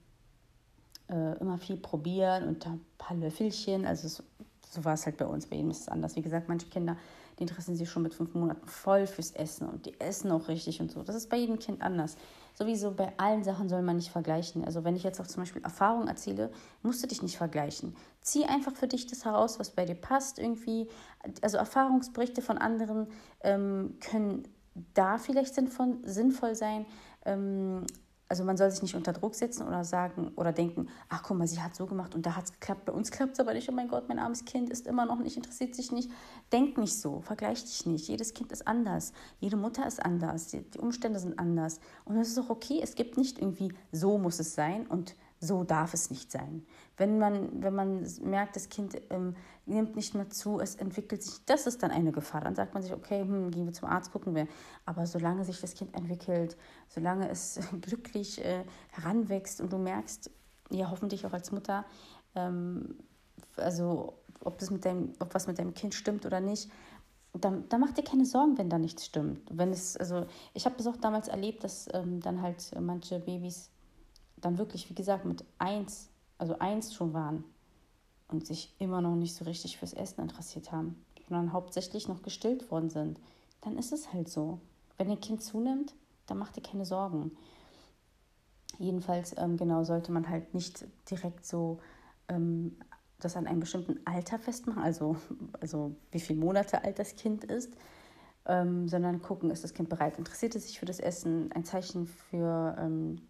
äh, immer viel probieren und ein paar Löffelchen. Also es, so war es halt bei uns. Bei ihm ist es anders. Wie gesagt, manche Kinder, die interessieren sich schon mit fünf Monaten voll fürs Essen und die essen auch richtig und so. Das ist bei jedem Kind anders. Sowieso bei allen Sachen soll man nicht vergleichen. Also wenn ich jetzt auch zum Beispiel Erfahrung erzähle, musst du dich nicht vergleichen. Zieh einfach für dich das heraus, was bei dir passt irgendwie. Also Erfahrungsberichte von anderen ähm, können da vielleicht sinnvoll, sinnvoll sein. Ähm, also man soll sich nicht unter Druck setzen oder sagen oder denken, ach guck mal, sie hat so gemacht und da hat es geklappt, bei uns klappt es aber nicht, oh mein Gott, mein armes Kind ist immer noch nicht, interessiert sich nicht. Denk nicht so, vergleich dich nicht. Jedes Kind ist anders, jede Mutter ist anders, die, Umstände sind anders. Und es ist auch okay, es gibt nicht irgendwie, so muss es sein und so darf es nicht sein. Wenn man, wenn man merkt, das Kind ähm, nimmt nicht mehr zu, es entwickelt sich, das ist dann eine Gefahr. Dann sagt man sich, okay, hm, gehen wir zum Arzt, gucken wir. Aber solange sich das Kind entwickelt, solange es glücklich äh, heranwächst und du merkst, ja hoffentlich auch als Mutter, ähm, also ob, das mit deinem, ob was mit deinem Kind stimmt oder nicht, dann, dann mach dir keine Sorgen, wenn da nichts stimmt. Wenn es, also ich habe das auch damals erlebt, dass ähm, dann halt manche Babys dann wirklich, wie gesagt, mit eins, also eins schon waren und sich immer noch nicht so richtig fürs Essen interessiert haben, sondern hauptsächlich noch gestillt worden sind, dann ist es halt so. Wenn ein Kind zunimmt, dann mach dir keine Sorgen. Jedenfalls, ähm, genau, sollte man halt nicht direkt so ähm, das an einem bestimmten Alter festmachen, also, also wie viele Monate alt das Kind ist, ähm, sondern gucken, ist das Kind bereit, interessiert es sich für das Essen, ein Zeichen für ähm,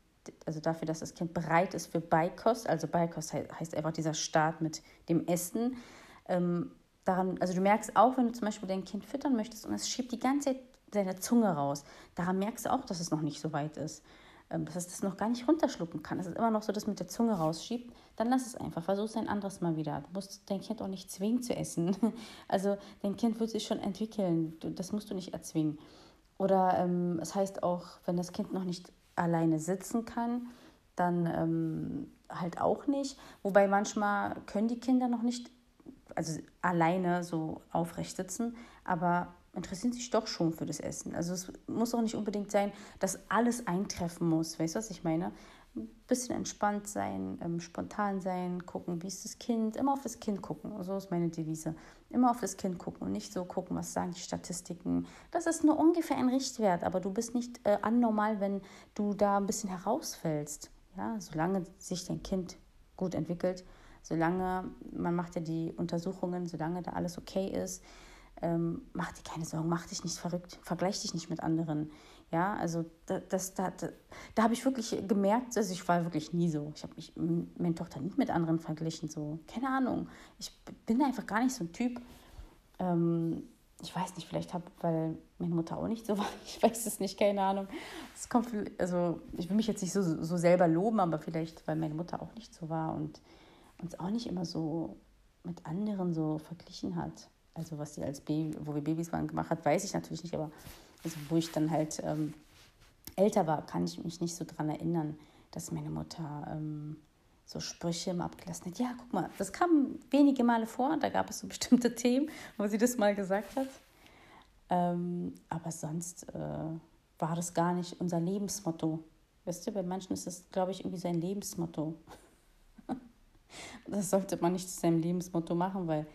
also dafür, dass das Kind bereit ist für Beikost. Also Beikost heißt einfach dieser Start mit dem Essen. Ähm, daran, also du merkst auch, wenn du zum Beispiel dein Kind füttern möchtest und es schiebt die ganze Zeit seine Zunge raus, daran merkst du auch, dass es noch nicht so weit ist. Ähm, dass es das noch gar nicht runterschlucken kann. Dass es immer noch so das mit der Zunge rausschiebt, dann lass es einfach. Versuch es ein anderes Mal wieder. Du musst dein Kind auch nicht zwingen zu essen. Also dein Kind wird sich schon entwickeln. Das musst du nicht erzwingen. Oder ähm, es heißt auch, wenn das Kind noch nicht alleine sitzen kann, dann ähm, halt auch nicht. Wobei manchmal können die Kinder noch nicht, also alleine so aufrecht sitzen, aber interessieren sich doch schon für das Essen. Also es muss auch nicht unbedingt sein, dass alles eintreffen muss. Weißt du, was ich meine? Ein bisschen entspannt sein, ähm, spontan sein, gucken, wie ist das Kind, immer auf das Kind gucken. So ist meine Devise. Immer auf das Kind gucken und nicht so gucken, was sagen die Statistiken. Das ist nur ungefähr ein Richtwert, aber du bist nicht äh, anormal, wenn du da ein bisschen herausfällst. Ja, solange sich dein Kind gut entwickelt, solange man macht ja die Untersuchungen, solange da alles okay ist, ähm, mach dir keine Sorgen, mach dich nicht verrückt, vergleich dich nicht mit anderen. Ja, also da, das, da, da, da habe ich wirklich gemerkt, also ich war wirklich nie so. Ich habe mich, meine Tochter nicht mit anderen verglichen, so, keine Ahnung. Ich bin einfach gar nicht so ein Typ. Ähm, ich weiß nicht, vielleicht habe, weil meine Mutter auch nicht so war, ich weiß es nicht, keine Ahnung. Es kommt, also ich will mich jetzt nicht so, so selber loben, aber vielleicht, weil meine Mutter auch nicht so war und uns auch nicht immer so mit anderen so verglichen hat. Also was sie als Baby, wo wir Babys waren, gemacht hat, weiß ich natürlich nicht, aber also wo ich dann halt ähm, älter war, kann ich mich nicht so dran erinnern, dass meine Mutter ähm, so Sprüche im abgelassen hat. Ja, guck mal, das kam wenige Male vor, da gab es so bestimmte Themen, wo sie das mal gesagt hat. Ähm, aber sonst äh, war das gar nicht unser Lebensmotto. Weißt du, bei manchen ist es, glaube ich, irgendwie sein Lebensmotto. das sollte man nicht zu seinem Lebensmotto machen, weil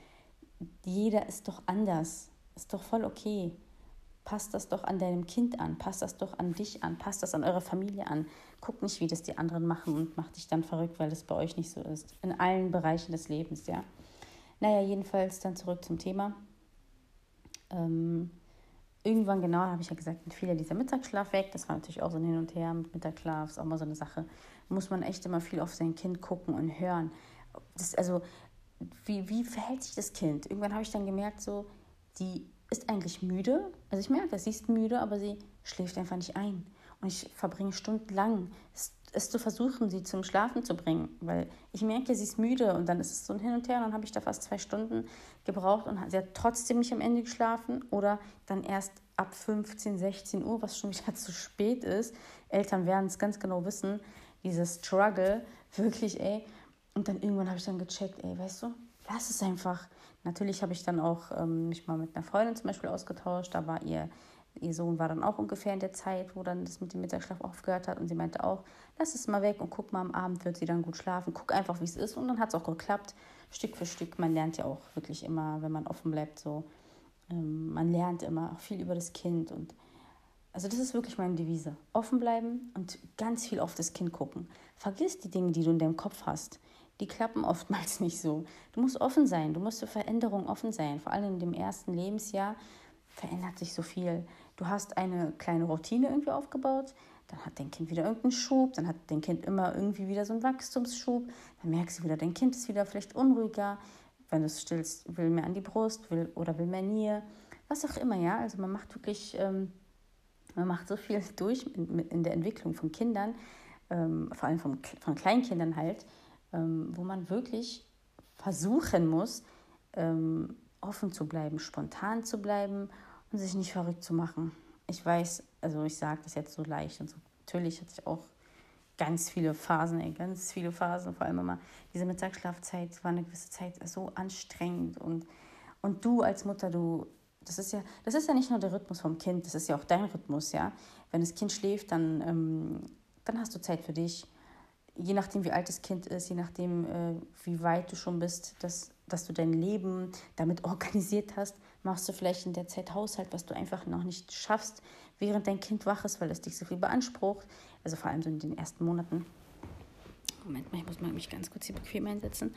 jeder ist doch anders. Ist doch voll okay. Passt das doch an deinem Kind an, passt das doch an dich an, passt das an eurer Familie an. Guck nicht, wie das die anderen machen und mach dich dann verrückt, weil das bei euch nicht so ist. In allen Bereichen des Lebens, ja. Naja, jedenfalls dann zurück zum Thema. Ähm, irgendwann genau, habe ich ja gesagt, mit fiel ja dieser Mittagsschlaf weg. Das war natürlich auch so ein Hin und Her mit Mittagsschlaf, ist auch mal so eine Sache. Muss man echt immer viel auf sein Kind gucken und hören. Das, also, wie, wie verhält sich das Kind? Irgendwann habe ich dann gemerkt, so, die ist eigentlich müde. Also ich merke, sie ist müde, aber sie schläft einfach nicht ein. Und ich verbringe stundenlang, es, es zu versuchen, sie zum Schlafen zu bringen. Weil ich merke, sie ist müde und dann ist es so ein Hin und Her. Und dann habe ich da fast zwei Stunden gebraucht und sie hat trotzdem nicht am Ende geschlafen. Oder dann erst ab 15, 16 Uhr, was schon wieder zu spät ist. Eltern werden es ganz genau wissen, dieses Struggle, wirklich, ey. Und dann irgendwann habe ich dann gecheckt, ey, weißt du, lass es einfach. Natürlich habe ich dann auch ähm, mich mal mit einer Freundin zum Beispiel ausgetauscht. Da war ihr, ihr Sohn war dann auch ungefähr in der Zeit, wo dann das mit dem Mittagsschlaf aufgehört hat. Und sie meinte auch, lass es mal weg und guck mal, am Abend wird sie dann gut schlafen. Guck einfach, wie es ist. Und dann hat es auch geklappt, Stück für Stück. Man lernt ja auch wirklich immer, wenn man offen bleibt, so. Ähm, man lernt immer auch viel über das Kind. Und also das ist wirklich meine Devise. Offen bleiben und ganz viel auf das Kind gucken. Vergiss die Dinge, die du in deinem Kopf hast die klappen oftmals nicht so. Du musst offen sein, du musst für Veränderungen offen sein. Vor allem in dem ersten Lebensjahr verändert sich so viel. Du hast eine kleine Routine irgendwie aufgebaut, dann hat dein Kind wieder irgendeinen Schub, dann hat dein Kind immer irgendwie wieder so einen Wachstumsschub, dann merkst du wieder, dein Kind ist wieder vielleicht unruhiger, wenn du es stillst, will mehr an die Brust will oder will mehr Nähe, was auch immer, ja. Also man macht wirklich, ähm, man macht so viel durch in, in der Entwicklung von Kindern, ähm, vor allem von, von Kleinkindern halt, ähm, wo man wirklich versuchen muss, ähm, offen zu bleiben, spontan zu bleiben und sich nicht verrückt zu machen. Ich weiß, also ich sage das jetzt so leicht und so. Natürlich hatte ich auch ganz viele Phasen, ey, ganz viele Phasen, vor allem immer diese Mittagsschlafzeit war eine gewisse Zeit so anstrengend und, und du als Mutter, du, das ist ja, das ist ja nicht nur der Rhythmus vom Kind, das ist ja auch dein Rhythmus, ja. Wenn das Kind schläft, dann, ähm, dann hast du Zeit für dich je nachdem, wie alt das Kind ist, je nachdem, äh, wie weit du schon bist, dass, dass du dein Leben damit organisiert hast, machst du vielleicht in der Zeit Haushalt, was du einfach noch nicht schaffst, während dein Kind wach ist, weil es dich so viel beansprucht. Also vor allem so in den ersten Monaten. Moment mal, ich muss mal mich ganz kurz hier bequem einsetzen.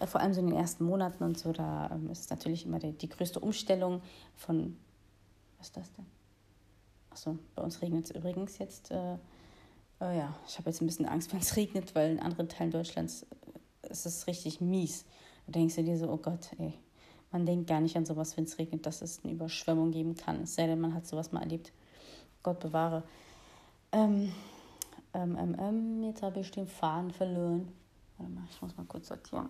Äh, vor allem so in den ersten Monaten und so, da ähm, ist natürlich immer die, die größte Umstellung von. Was ist das denn? Achso, bei uns regnet es übrigens jetzt. Äh, Oh ja, ich habe jetzt ein bisschen Angst, wenn es regnet, weil in anderen Teilen Deutschlands äh, ist es richtig mies. Da denkst du dir so, oh Gott, ey, man denkt gar nicht an sowas, wenn es regnet, dass es eine Überschwemmung geben kann. Es sei denn, man hat sowas mal erlebt. Gott bewahre. Ähm, ähm, ähm, ähm jetzt habe ich den Faden verloren. Warte mal, ich muss mal kurz sortieren.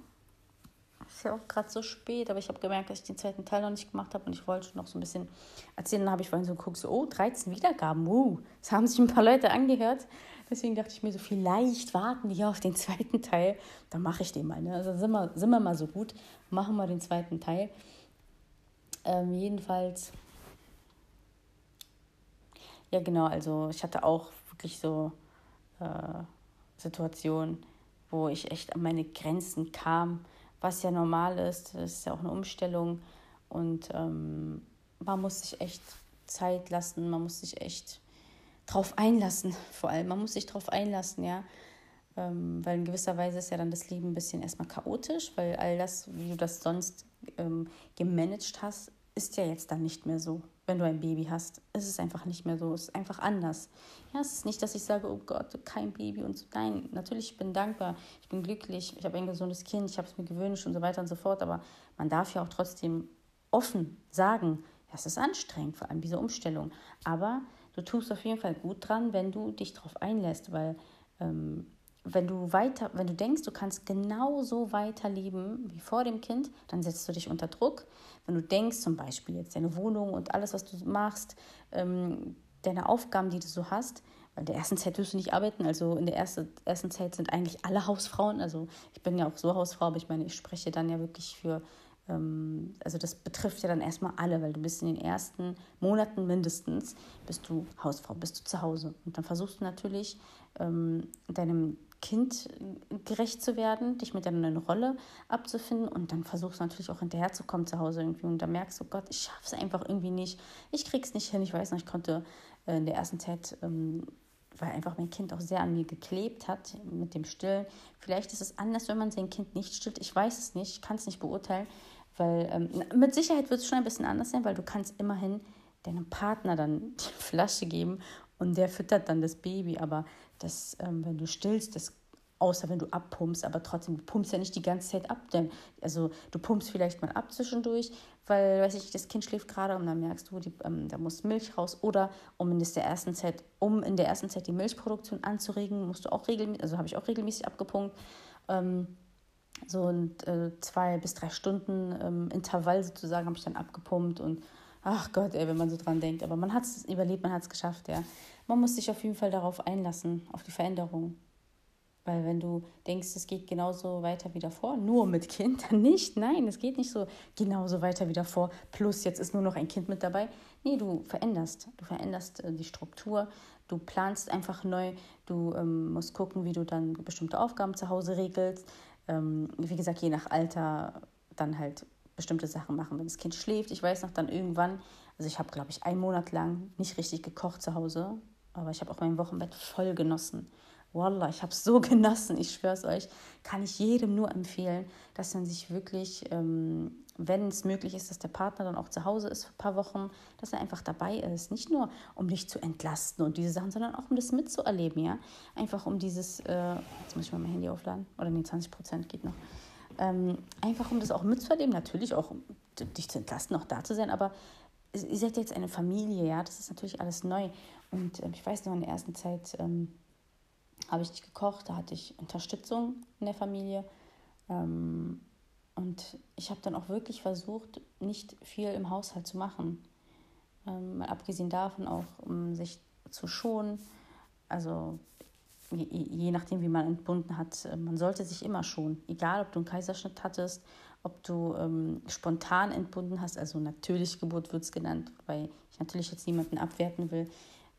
Ist ja auch gerade so spät, aber ich habe gemerkt, dass ich den zweiten Teil noch nicht gemacht habe und ich wollte noch so ein bisschen erzählen. Dann habe ich vorhin so geguckt, so, oh, 13 Wiedergaben, uh, das haben sich ein paar Leute angehört. Deswegen dachte ich mir so, vielleicht warten die auf den zweiten Teil. Dann mache ich den mal. Ne? Also sind wir, sind wir mal so gut, machen wir den zweiten Teil. Ähm, jedenfalls, ja genau, also ich hatte auch wirklich so äh, Situationen, wo ich echt an meine Grenzen kam, was ja normal ist. Das ist ja auch eine Umstellung und ähm, man muss sich echt Zeit lassen, man muss sich echt drauf einlassen, vor allem. Man muss sich drauf einlassen, ja. Ähm, weil in gewisser Weise ist ja dann das Leben ein bisschen erstmal chaotisch, weil all das, wie du das sonst ähm, gemanagt hast, ist ja jetzt dann nicht mehr so. Wenn du ein Baby hast, ist es einfach nicht mehr so. Es ist einfach anders. Ja, es ist nicht, dass ich sage, oh Gott, kein Baby und so. Nein, natürlich, ich bin dankbar, ich bin glücklich, ich habe ein gesundes Kind, ich habe es mir gewünscht und so weiter und so fort. Aber man darf ja auch trotzdem offen sagen, ja, es ist anstrengend, vor allem diese Umstellung. Aber du tust auf jeden Fall gut dran, wenn du dich darauf einlässt, weil ähm, wenn du weiter, wenn du denkst, du kannst genauso weiterleben wie vor dem Kind, dann setzt du dich unter Druck. Wenn du denkst, zum Beispiel jetzt deine Wohnung und alles, was du machst, ähm, deine Aufgaben, die du so hast, Weil in der ersten Zeit wirst du nicht arbeiten. Also in der ersten, ersten Zeit sind eigentlich alle Hausfrauen. Also ich bin ja auch so Hausfrau, aber ich meine, ich spreche dann ja wirklich für also das betrifft ja dann erstmal alle, weil du bist in den ersten Monaten mindestens, bist du Hausfrau, bist du zu Hause. Und dann versuchst du natürlich, ähm, deinem Kind gerecht zu werden, dich mit deiner neuen Rolle abzufinden und dann versuchst du natürlich auch hinterherzukommen zu Hause irgendwie und da merkst du, Gott, ich schaffe es einfach irgendwie nicht, ich krieg's nicht hin, ich weiß noch, ich konnte äh, in der ersten Zeit ähm, weil einfach mein Kind auch sehr an mir geklebt hat mit dem Stillen. Vielleicht ist es anders, wenn man sein Kind nicht stillt. Ich weiß es nicht, ich kann es nicht beurteilen. Weil ähm, mit Sicherheit wird es schon ein bisschen anders sein, weil du kannst immerhin deinem Partner dann die Flasche geben und der füttert dann das Baby. Aber das, ähm, wenn du stillst, das außer wenn du abpumpst, aber trotzdem, du pumpst ja nicht die ganze Zeit ab. Denn, also du pumpst vielleicht mal ab zwischendurch, weil, weiß ich, das Kind schläft gerade und dann merkst du, die, ähm, da muss Milch raus. Oder um in der ersten Zeit, um in der ersten Zeit die Milchproduktion anzuregen, musst du auch regelmäßig, also habe ich auch regelmäßig abgepumpt. Ähm, so ein äh, zwei bis drei Stunden ähm, Intervall sozusagen habe ich dann abgepumpt und ach Gott, ey, wenn man so dran denkt. Aber man hat es überlebt, man hat es geschafft, ja. Man muss sich auf jeden Fall darauf einlassen, auf die Veränderung. Weil wenn du denkst, es geht genauso weiter wie davor, nur mit Kind, dann nicht. Nein, es geht nicht so genauso weiter wie davor. Plus jetzt ist nur noch ein Kind mit dabei. Nee, du veränderst. Du veränderst äh, die Struktur. Du planst einfach neu. Du ähm, musst gucken, wie du dann bestimmte Aufgaben zu Hause regelst ähm, wie gesagt, je nach Alter dann halt bestimmte Sachen machen. Wenn das Kind schläft, ich weiß noch dann irgendwann, also ich habe, glaube ich, einen Monat lang nicht richtig gekocht zu Hause, aber ich habe auch mein Wochenbett voll genossen. Wallah, ich habe es so genossen, ich schwöre es euch, kann ich jedem nur empfehlen, dass man sich wirklich, ähm, wenn es möglich ist, dass der Partner dann auch zu Hause ist für ein paar Wochen, dass er einfach dabei ist. Nicht nur, um dich zu entlasten und diese Sachen, sondern auch, um das mitzuerleben, ja. Einfach um dieses, äh, jetzt muss ich mal mein Handy aufladen, oder nee, 20 Prozent geht noch. Ähm, einfach um das auch mitzuerleben, natürlich auch, um dich zu entlasten, auch da zu sein, aber ihr seid jetzt eine Familie, ja, das ist natürlich alles neu. Und äh, ich weiß noch, in der ersten Zeit... Ähm, habe ich nicht gekocht, da hatte ich Unterstützung in der Familie. Ähm, und ich habe dann auch wirklich versucht, nicht viel im Haushalt zu machen. Ähm, abgesehen davon auch, um sich zu schonen. Also je, je, nachdem, wie man entbunden hat, man sollte sich immer schonen. Egal, ob du einen Kaiserschnitt hattest, ob du ähm, spontan entbunden hast, also natürlich Geburt wird es genannt, weil ich natürlich jetzt niemanden abwerten will.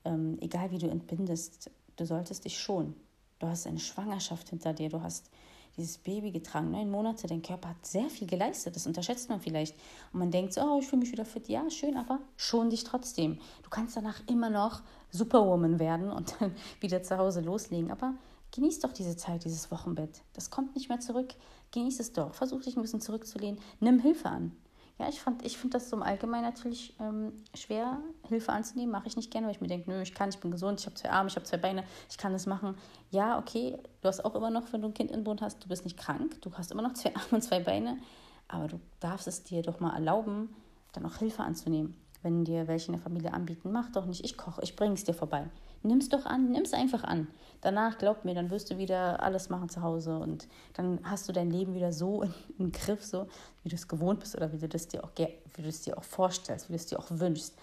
Ähm, egal wie du entbindest, du solltest dich schonen. Du hast eine Schwangerschaft hinter dir, du hast dieses Baby getragen, neun Monate, dein Körper hat sehr viel geleistet, das unterschätzt man vielleicht. Und man denkt so, oh, ich fühle mich wieder fit, ja, schön, aber schon dich trotzdem. Du kannst danach immer noch Superwoman werden und dann wieder zu Hause loslegen, aber genieß doch diese Zeit, dieses Wochenbett. Das kommt nicht mehr zurück. Genieß es doch. Versuch dich ein bisschen zurückzulehnen. Nimm Hilfe an. Ja, ich, ich finde das so im Allgemeinen natürlich ähm, schwer, Hilfe anzunehmen. Mache ich nicht gerne, weil ich mir denke, nö, ich kann, ich bin gesund, ich habe zwei Arme, ich habe zwei Beine, ich kann das machen. Ja, okay, du hast auch immer noch, wenn du ein Kind in Bund hast, du bist nicht krank, du hast immer noch zwei Arme und zwei Beine, aber du darfst es dir doch mal erlauben, dann auch Hilfe anzunehmen. Wenn dir welche in der Familie anbieten, mach doch nicht, ich koche, ich bringe es dir vorbei. Nimm es doch an, nimm es einfach an. Danach, glaub mir, dann wirst du wieder alles machen zu Hause und dann hast du dein Leben wieder so im Griff, so wie du es gewohnt bist oder wie du das dir auch, wie du es dir auch vorstellst, wie du es dir auch wünschst,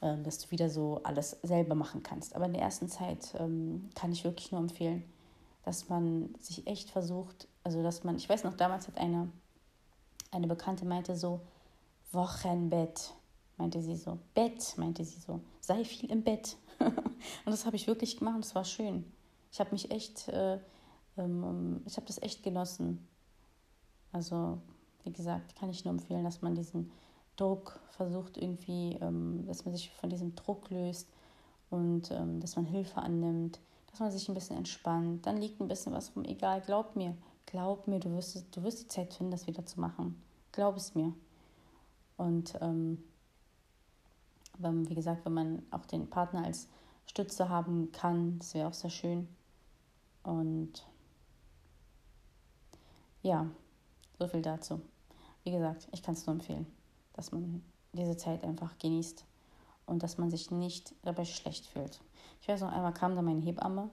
äh, dass du wieder so alles selber machen kannst. Aber in der ersten Zeit ähm, kann ich wirklich nur empfehlen, dass man sich echt versucht, also dass man, ich weiß noch, damals hat eine, eine Bekannte meinte so, Wochenbett, meinte sie so, Bett, meinte sie so, sei viel im Bett. und das habe ich wirklich gemacht. Das war schön. Ich habe mich echt, äh, ähm, ich habe das echt genossen. Also, wie gesagt, kann ich nur empfehlen, dass man diesen Druck versucht irgendwie, ähm, dass man sich von diesem Druck löst und ähm, dass man Hilfe annimmt, dass man sich ein bisschen entspannt. Dann liegt ein bisschen was rum. Egal, glaub mir, glaub mir, du wirst, du wirst die Zeit finden, das wieder zu machen. Glaub es mir. Und ähm, wie gesagt, wenn man auch den Partner als Stütze haben kann, das wäre auch sehr schön. Und ja, so viel dazu. Wie gesagt, ich kann es nur empfehlen, dass man diese Zeit einfach genießt und dass man sich nicht dabei schlecht fühlt. Ich weiß noch einmal kam da meine Hebamme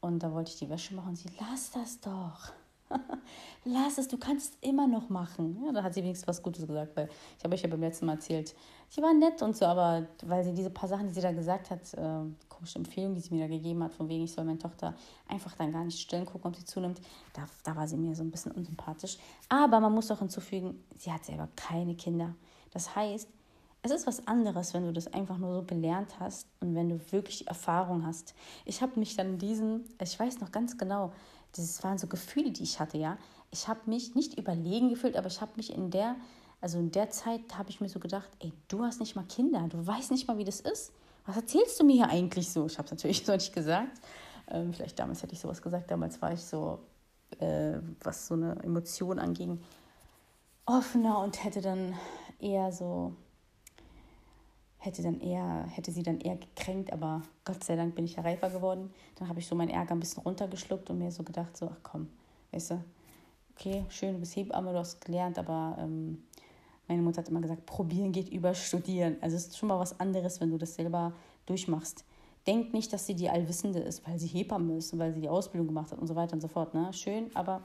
und da wollte ich die Wäsche machen und sie, lass das doch. Lass es, du kannst es immer noch machen. Ja, da hat sie wenigstens was Gutes gesagt, weil ich habe euch ja beim letzten Mal erzählt, sie war nett und so, aber weil sie diese paar Sachen, die sie da gesagt hat, äh, komische Empfehlung, die sie mir da gegeben hat, von wegen ich soll meine Tochter einfach dann gar nicht stillen gucken, ob sie zunimmt, da, da war sie mir so ein bisschen unsympathisch. Aber man muss auch hinzufügen, sie hat selber keine Kinder. Das heißt, es ist was anderes, wenn du das einfach nur so gelernt hast und wenn du wirklich Erfahrung hast. Ich habe mich dann diesen, ich weiß noch ganz genau, das waren so Gefühle, die ich hatte, ja. Ich habe mich nicht überlegen gefühlt, aber ich habe mich in der, also in der Zeit habe ich mir so gedacht, ey, du hast nicht mal Kinder, du weißt nicht mal, wie das ist. Was erzählst du mir hier eigentlich so? Ich habe es natürlich so nicht gesagt. Ähm, vielleicht damals hätte ich sowas gesagt. Damals war ich so, äh, was so eine Emotion anging, offener und hätte dann eher so hätte dann eher, hätte sie dann eher gekränkt, aber Gott sei Dank bin ich ja reifer geworden. Dann habe ich so meinen Ärger ein bisschen runtergeschluckt und mir so gedacht, so, ach komm, weißt du, okay, schön, du bist Hebamme, du hast gelernt, aber ähm, meine Mutter hat immer gesagt, probieren geht über studieren. Also es ist schon mal was anderes, wenn du das selber durchmachst. Denk nicht, dass sie die Allwissende ist, weil sie Hebamme ist und weil sie die Ausbildung gemacht hat und so weiter und so fort. Ne? Schön, aber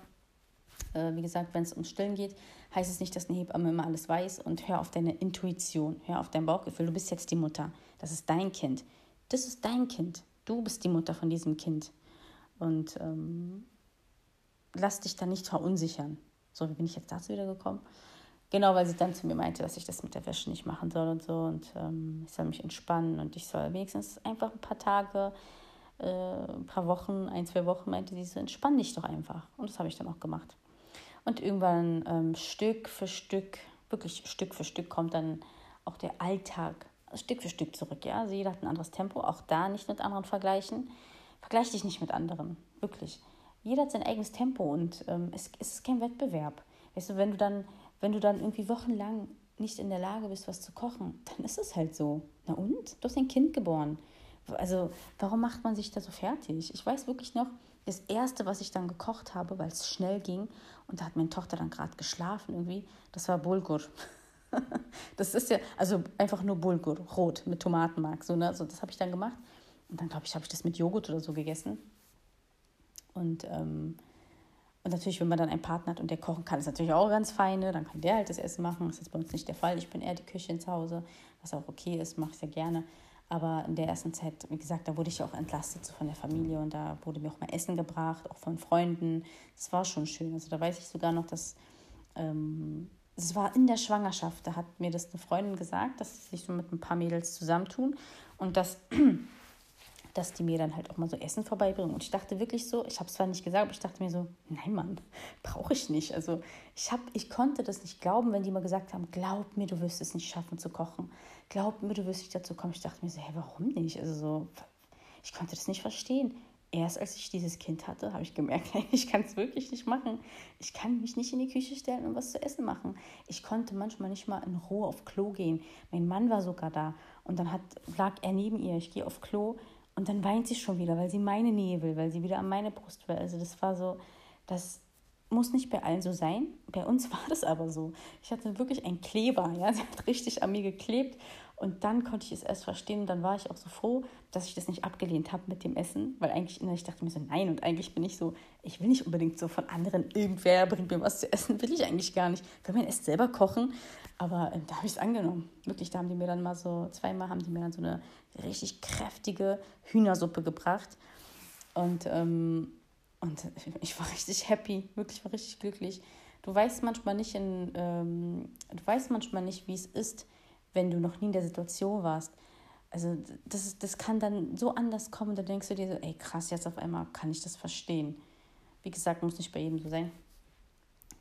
äh, wie gesagt, wenn es um Stillen geht, heißt es nicht, dass eine Hebamme immer alles weiß und hör auf deine Intuition, hör auf dein Bauchgefühl. Du bist jetzt die Mutter. Das ist dein Kind. Das ist dein Kind. Du bist die Mutter von diesem Kind. Und ähm, lass dich da nicht verunsichern. So, wie bin ich jetzt dazu wieder gekommen? Genau, weil sie dann zu mir meinte, dass ich das mit der Wäsche nicht machen soll und so. Und ähm, ich soll mich entspannen und ich soll wenigstens einfach ein paar Tage, äh, ein paar Wochen, ein, zwei Wochen, meinte sie so, entspann dich doch einfach. Und das habe ich dann auch gemacht. Und irgendwann ähm, Stück für Stück, wirklich Stück für Stück kommt dann auch der Alltag Stück für Stück zurück. Ja? Also jeder hat ein anderes Tempo, auch da nicht mit anderen vergleichen. Vergleich dich nicht mit anderen, wirklich. Jeder hat sein eigenes Tempo und ähm, es, es ist kein Wettbewerb. Weißt du, wenn du dann, wenn du dann irgendwie wochenlang nicht in der Lage bist, was zu kochen, dann ist es halt so. Na und? Du hast ein Kind geboren. Also, warum macht man sich da so fertig? Ich weiß wirklich noch, das erste, was ich dann gekocht habe, weil es schnell ging, und da hat meine Tochter dann gerade geschlafen irgendwie, das war Bulgur. das ist ja, also einfach nur Bulgur, rot, mit Tomatenmark. So, ne? also das habe ich dann gemacht. Und dann, glaube ich, habe ich das mit Joghurt oder so gegessen. Und, ähm, und natürlich, wenn man dann einen Partner hat und der kochen kann, ist natürlich auch ganz fein. Ne? Dann kann der halt das Essen machen. Das ist bei uns nicht der Fall. Ich bin eher die Küche zu Hause, was auch okay ist, mache ich sehr gerne. Aber in der ersten Zeit, wie gesagt, da wurde ich auch entlastet so von der Familie und da wurde mir auch mal Essen gebracht, auch von Freunden. Das war schon schön. Also da weiß ich sogar noch, dass ähm, es war in der Schwangerschaft, da hat mir das eine Freundin gesagt, dass sie sich so mit ein paar Mädels zusammentun und dass dass die mir dann halt auch mal so Essen vorbeibringen. Und ich dachte wirklich so, ich habe es zwar nicht gesagt, aber ich dachte mir so, nein, Mann, brauche ich nicht. Also ich, hab, ich konnte das nicht glauben, wenn die mal gesagt haben, glaub mir, du wirst es nicht schaffen zu kochen. Glaub mir, du wirst nicht dazu kommen. Ich dachte mir so, hä, warum nicht? Also so, ich konnte das nicht verstehen. Erst als ich dieses Kind hatte, habe ich gemerkt, ich kann es wirklich nicht machen. Ich kann mich nicht in die Küche stellen und was zu essen machen. Ich konnte manchmal nicht mal in Ruhe auf Klo gehen. Mein Mann war sogar da und dann hat, lag er neben ihr. Ich gehe auf Klo und dann weint sie schon wieder, weil sie meine Nähe will, weil sie wieder an meine Brust will. Also das war so, das muss nicht bei allen so sein. Bei uns war das aber so. Ich hatte wirklich einen Kleber, ja, sie hat richtig an mir geklebt und dann konnte ich es erst verstehen und dann war ich auch so froh, dass ich das nicht abgelehnt habe mit dem Essen, weil eigentlich, ich dachte mir so, nein und eigentlich bin ich so, ich will nicht unbedingt so von anderen, irgendwer bringt mir was zu essen, will ich eigentlich gar nicht. Ich will mein Essen selber kochen, aber äh, da habe ich es angenommen. Wirklich, da haben die mir dann mal so, zweimal haben die mir dann so eine richtig kräftige Hühnersuppe gebracht und, ähm, und ich war richtig happy, wirklich war richtig glücklich. Du weißt manchmal nicht, in, ähm, du weißt manchmal nicht, wie es ist, wenn du noch nie in der Situation warst. Also das, das kann dann so anders kommen, da denkst du dir so, ey krass, jetzt auf einmal kann ich das verstehen. Wie gesagt, muss nicht bei jedem so sein.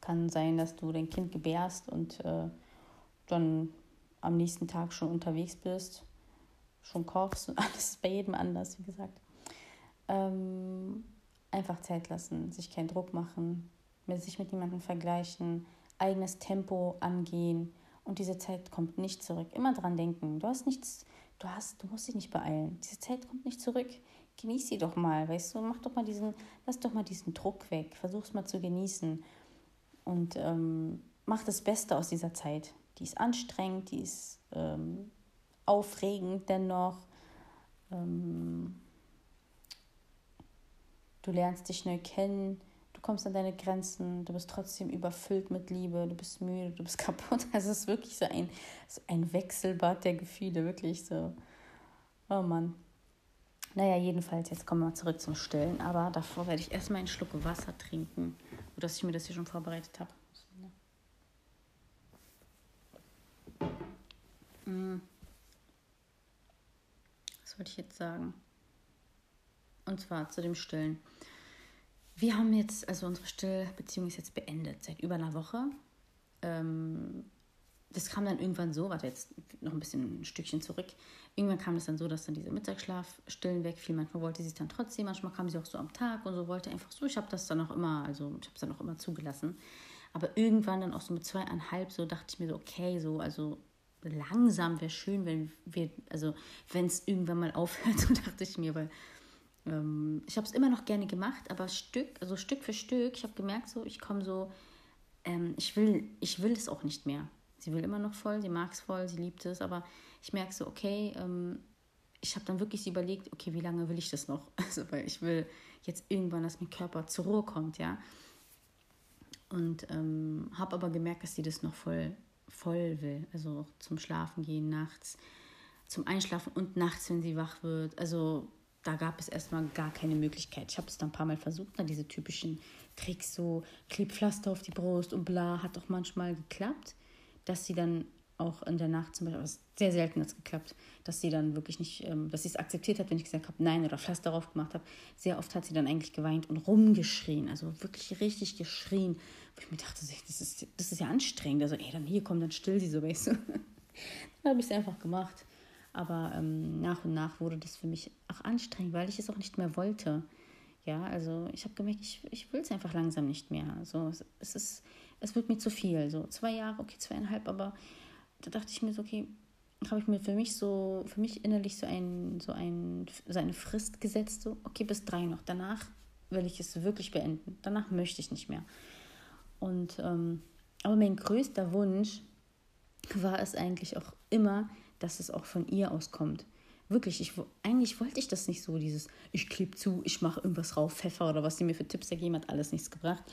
Kann sein, dass du dein Kind gebärst und äh, dann am nächsten Tag schon unterwegs bist, schon kochst und alles ist bei jedem anders, wie gesagt. Ähm, einfach Zeit lassen, sich keinen Druck machen, sich mit niemandem vergleichen, eigenes Tempo angehen und diese Zeit kommt nicht zurück. Immer dran denken. Du hast nichts, du hast, du musst dich nicht beeilen. Diese Zeit kommt nicht zurück. Genieß sie doch mal, weißt du, mach doch mal diesen, lass doch mal diesen Druck weg, versuch's mal zu genießen und ähm, mach das Beste aus dieser Zeit. Die ist anstrengend, die ist ähm, aufregend dennoch. Ähm, du lernst dich neu kennen, du kommst an deine Grenzen, du bist trotzdem überfüllt mit Liebe, du bist müde, du bist kaputt. Also es ist wirklich so ein, so ein Wechselbad der Gefühle, wirklich so. Oh Mann. Naja, jedenfalls, jetzt kommen wir zurück zum Stillen. Aber davor werde ich erstmal einen Schluck Wasser trinken, sodass ich mir das hier schon vorbereitet habe. Hm. Was wollte ich jetzt sagen? Und zwar zu dem Stillen. Wir haben jetzt, also unsere Stillbeziehung ist jetzt beendet, seit über einer Woche. Ähm, das kam dann irgendwann so, warte jetzt noch ein bisschen ein Stückchen zurück. Irgendwann kam es dann so, dass dann diese Mittagsschlafstillen wegfiel. Manchmal wollte sie es dann trotzdem, manchmal kam sie auch so am Tag und so wollte einfach so. Ich habe das dann auch immer, also ich habe es dann auch immer zugelassen. Aber irgendwann dann auch so mit zweieinhalb so dachte ich mir so, okay, so, also langsam wäre schön, wenn wir, also wenn es irgendwann mal aufhört, so dachte ich mir, weil ähm, ich habe es immer noch gerne gemacht, aber Stück, also Stück für Stück, ich habe gemerkt, so, ich komme so, ähm, ich will, ich will es auch nicht mehr. Sie will immer noch voll, sie mag es voll, sie liebt es, aber ich merke so, okay, ähm, ich habe dann wirklich überlegt, okay, wie lange will ich das noch? Also, weil ich will jetzt irgendwann, dass mein Körper zur Ruhe kommt, ja. Und ähm, habe aber gemerkt, dass sie das noch voll, voll will. Also zum Schlafen gehen nachts, zum Einschlafen und nachts, wenn sie wach wird. Also da gab es erstmal gar keine Möglichkeit. Ich habe es dann ein paar Mal versucht, dann diese typischen Tricks, so Klebpflaster auf die Brust und bla, hat auch manchmal geklappt dass sie dann auch in der Nacht zum Beispiel, was sehr selten hat es geklappt, dass sie dann wirklich nicht, ähm, dass sie es akzeptiert hat, wenn ich gesagt habe, nein oder Pflaster darauf gemacht habe. Sehr oft hat sie dann eigentlich geweint und rumgeschrien, also wirklich richtig geschrien. Wo ich mir dachte, das ist, das ist ja anstrengend. Also, ey, dann hier, komm, dann still sie so, weißt du. dann habe ich es einfach gemacht. Aber ähm, nach und nach wurde das für mich auch anstrengend, weil ich es auch nicht mehr wollte. Ja, also ich habe gemerkt, ich, ich will es einfach langsam nicht mehr. Also es, es ist es wird mir zu viel. So zwei Jahre, okay, zweieinhalb, aber da dachte ich mir so, okay, habe ich mir für mich so, für mich innerlich so, ein, so, ein, so eine Frist gesetzt, so, okay, bis drei noch. Danach will ich es wirklich beenden. Danach möchte ich nicht mehr. Und, ähm, aber mein größter Wunsch war es eigentlich auch immer, dass es auch von ihr auskommt. Wirklich, ich, eigentlich wollte ich das nicht so, dieses, ich klebe zu, ich mache irgendwas rauf, Pfeffer oder was sie mir für Tipps ergeben hat, alles nichts gebracht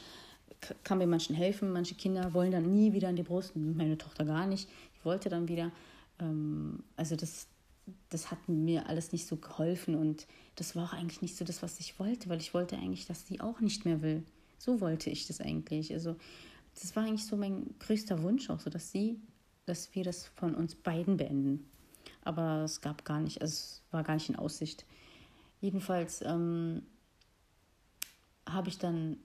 kann mir manchen helfen. Manche Kinder wollen dann nie wieder an die Brust, meine Tochter gar nicht. Ich wollte dann wieder. Ähm, also das, das hat mir alles nicht so geholfen und das war auch eigentlich nicht so das, was ich wollte, weil ich wollte eigentlich, dass sie auch nicht mehr will. So wollte ich das eigentlich. Also das war eigentlich so mein größter Wunsch auch, so dass sie, dass wir das von uns beiden beenden. Aber es gab gar nicht, also es war gar nicht in Aussicht. Jedenfalls ähm, habe ich dann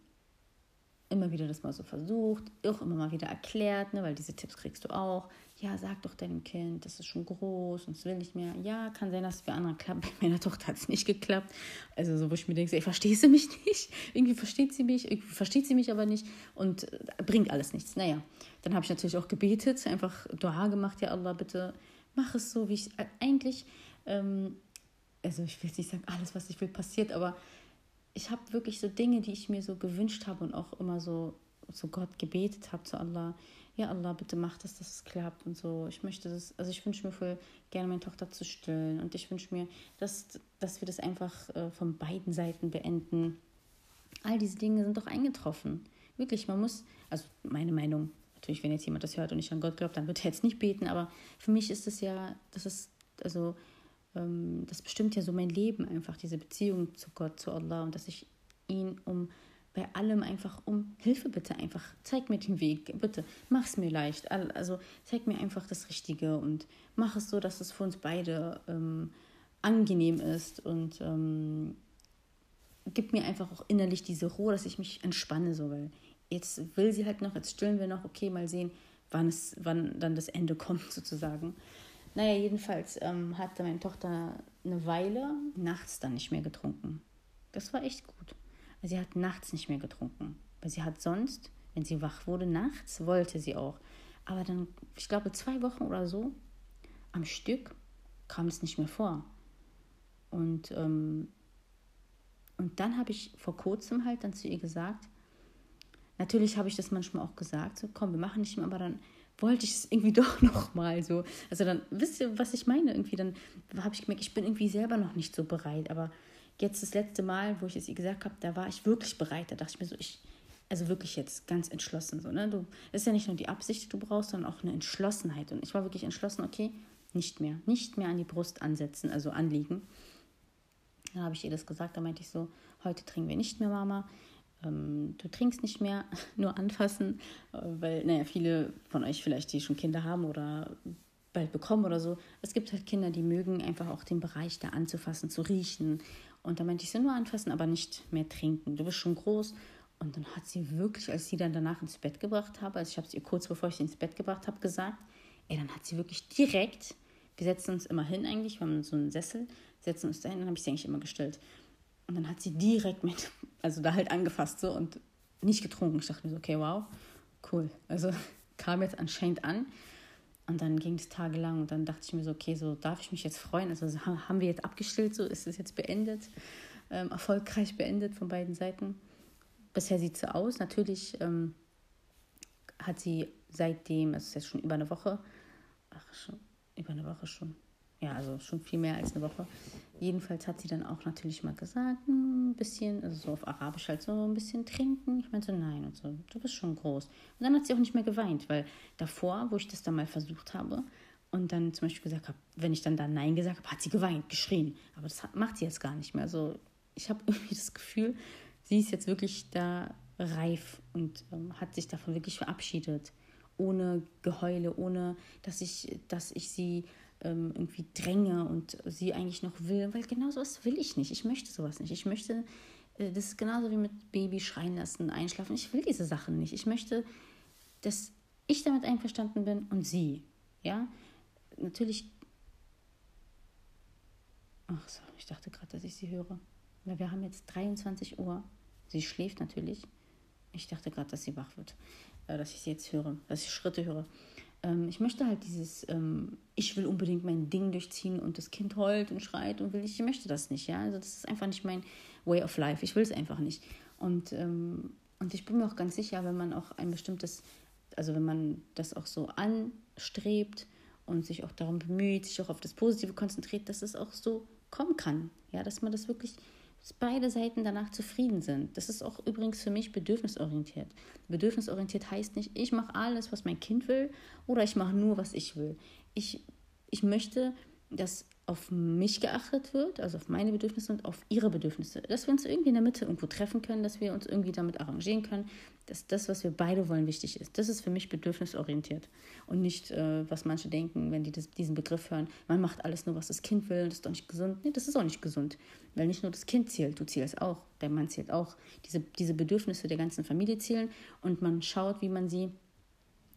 immer wieder das mal so versucht, auch immer mal wieder erklärt, ne, weil diese Tipps kriegst du auch. Ja, sag doch deinem Kind, das ist schon groß und es will nicht mehr. Ja, kann sein, dass es für andere klappt. Bei meiner Tochter hat es nicht geklappt. Also so, wo ich mir denke, ey, verstehst du mich nicht? Irgendwie versteht sie mich, irgendwie versteht sie mich aber nicht und äh, bringt alles nichts. Naja, dann habe ich natürlich auch gebetet, einfach Dua gemacht, ja Allah, bitte mach es so, wie ich äh, eigentlich, ähm, also ich will jetzt nicht sagen, alles, was ich will, passiert, aber ich habe wirklich so Dinge, die ich mir so gewünscht habe und auch immer so zu Gott gebetet habe, zu Allah. Ja, Allah, bitte mach das, dass es klappt und so. Ich möchte das, also ich wünsche mir voll gerne meine Tochter zu stillen und ich wünsche mir, dass, dass wir das einfach äh, von beiden Seiten beenden. All diese Dinge sind doch eingetroffen. Wirklich, man muss, also meine Meinung, natürlich, wenn jetzt jemand das hört und nicht an Gott glaubt, dann wird er jetzt nicht beten, aber für mich ist es ja, das ist, also das bestimmt ja so mein Leben einfach, diese Beziehung zu Gott, zu Allah und dass ich ihn um bei allem einfach um Hilfe bitte einfach. Zeig mir den Weg, bitte. Mach es mir leicht. Also zeig mir einfach das Richtige und mach es so, dass es für uns beide ähm, angenehm ist und ähm, gib mir einfach auch innerlich diese Ruhe, dass ich mich entspanne, so, weil jetzt will sie halt noch, jetzt stillen wir noch, okay, mal sehen, wann es, wann dann das Ende kommt sozusagen. Naja, jedenfalls ähm, hatte meine Tochter eine Weile nachts dann nicht mehr getrunken. Das war echt gut. Also sie hat nachts nicht mehr getrunken. Weil sie hat sonst, wenn sie wach wurde, nachts wollte sie auch. Aber dann, ich glaube, zwei Wochen oder so am Stück kam es nicht mehr vor. Und, ähm, und dann habe ich vor kurzem halt dann zu ihr gesagt, natürlich habe ich das manchmal auch gesagt, so komm, wir machen nicht mehr, aber dann wollte ich es irgendwie doch noch mal so. Also dann, wisst ihr, was ich meine? Irgendwie, dann habe ich gemerkt, ich bin irgendwie selber noch nicht so bereit. Aber jetzt das letzte Mal, wo ich es ihr gesagt habe, da war ich wirklich bereit. Da dachte ich mir so, ich also wirklich jetzt ganz entschlossen. So, ne? du, ist ja nicht nur die Absicht, die du brauchst, sondern auch eine Entschlossenheit. Und ich war wirklich entschlossen, okay, nicht mehr, nicht mehr an die Brust ansetzen, also anliegen. Da habe ich ihr das gesagt, da meinte ich so, heute trinken wir nicht mehr, Mama. Ähm, du trinkst nicht mehr, nur anfassen, äh, weil, naja, viele von euch vielleicht, die schon Kinder haben oder bald bekommen oder so, es gibt halt Kinder, die mögen einfach auch den Bereich da anzufassen, zu riechen. Und da meinte ich so, nur anfassen, aber nicht mehr trinken. Du bist schon groß. Und dann hat sie wirklich, als sie dann danach ins Bett gebracht habe, also ich habe es ihr kurz bevor ich sie ins Bett gebracht habe, gesagt, ey, dann hat sie wirklich direkt, wir setzen uns immer hin eigentlich, wir haben so einen Sessel, setzen uns dahin, dann habe ich sie eigentlich immer gestellt. Und dann hat sie direkt mit, also da halt angefasst so und nicht getrunken. Ich dachte mir so, okay, wow, cool. Also kam jetzt anscheinend an. Und dann ging es tagelang und dann dachte ich mir so, okay, so darf ich mich jetzt freuen. Also haben wir jetzt abgestillt, so ist es jetzt beendet, ähm, erfolgreich beendet von beiden Seiten. Bisher sieht es so aus. Natürlich ähm, hat sie seitdem, es ist jetzt schon über eine Woche, ach schon, über eine Woche schon, ja, also schon viel mehr als eine Woche. Jedenfalls hat sie dann auch natürlich mal gesagt, hm, ein bisschen, also so auf Arabisch halt so ein bisschen trinken. Ich meinte nein und so, du bist schon groß. Und dann hat sie auch nicht mehr geweint, weil davor, wo ich das dann mal versucht habe und dann zum Beispiel gesagt habe, wenn ich dann da Nein gesagt habe, hat sie geweint, geschrien. Aber das macht sie jetzt gar nicht mehr. Also ich habe irgendwie das Gefühl, sie ist jetzt wirklich da reif und ähm, hat sich davon wirklich verabschiedet. Ohne Geheule, ohne dass ich, dass ich sie ähm, irgendwie dränge und sie eigentlich noch will, weil genau sowas will ich nicht. Ich möchte sowas nicht. Ich möchte, äh, das ist genauso wie mit Baby schreien lassen, einschlafen. Ich will diese Sachen nicht. Ich möchte, dass ich damit einverstanden bin und sie. Ja, natürlich. Ach so, ich dachte gerade, dass ich sie höre. Weil wir haben jetzt 23 Uhr. Sie schläft natürlich. Ich dachte gerade, dass sie wach wird. Äh, dass ich sie jetzt höre, dass ich Schritte höre ähm, ich möchte halt dieses, ähm, ich will unbedingt mein Ding durchziehen und das Kind heult und schreit und will, ich möchte das nicht, ja. Also das ist einfach nicht mein Way of Life. Ich will es einfach nicht. Und, ähm, und ich bin mir auch ganz sicher, wenn man auch ein bestimmtes, also wenn man das auch so anstrebt und sich auch darum bemüht, sich auch auf das Positive konzentriert, dass es auch so kommen kann. Ja, dass man das wirklich dass beide Seiten danach zufrieden sind. Das ist auch übrigens für mich bedürfnisorientiert. Bedürfnisorientiert heißt nicht, ich mache alles, was mein Kind will oder ich mache nur, was ich will. Ich, ich möchte, dass auf mich geachtet wird, also auf meine Bedürfnisse und auf ihre Bedürfnisse. Dass wir uns irgendwie in der Mitte irgendwo treffen können, dass wir uns irgendwie damit arrangieren können, dass das, was wir beide wollen, wichtig ist. Das ist für mich bedürfnisorientiert. Und nicht, äh, was manche denken, wenn die das, diesen Begriff hören, man macht alles nur, was das Kind will, das ist doch nicht gesund. Nee, das ist auch nicht gesund. Weil nicht nur das Kind zählt, du zählst auch, der Mann zählt auch. Diese, diese Bedürfnisse der ganzen Familie zählen und man schaut, wie man sie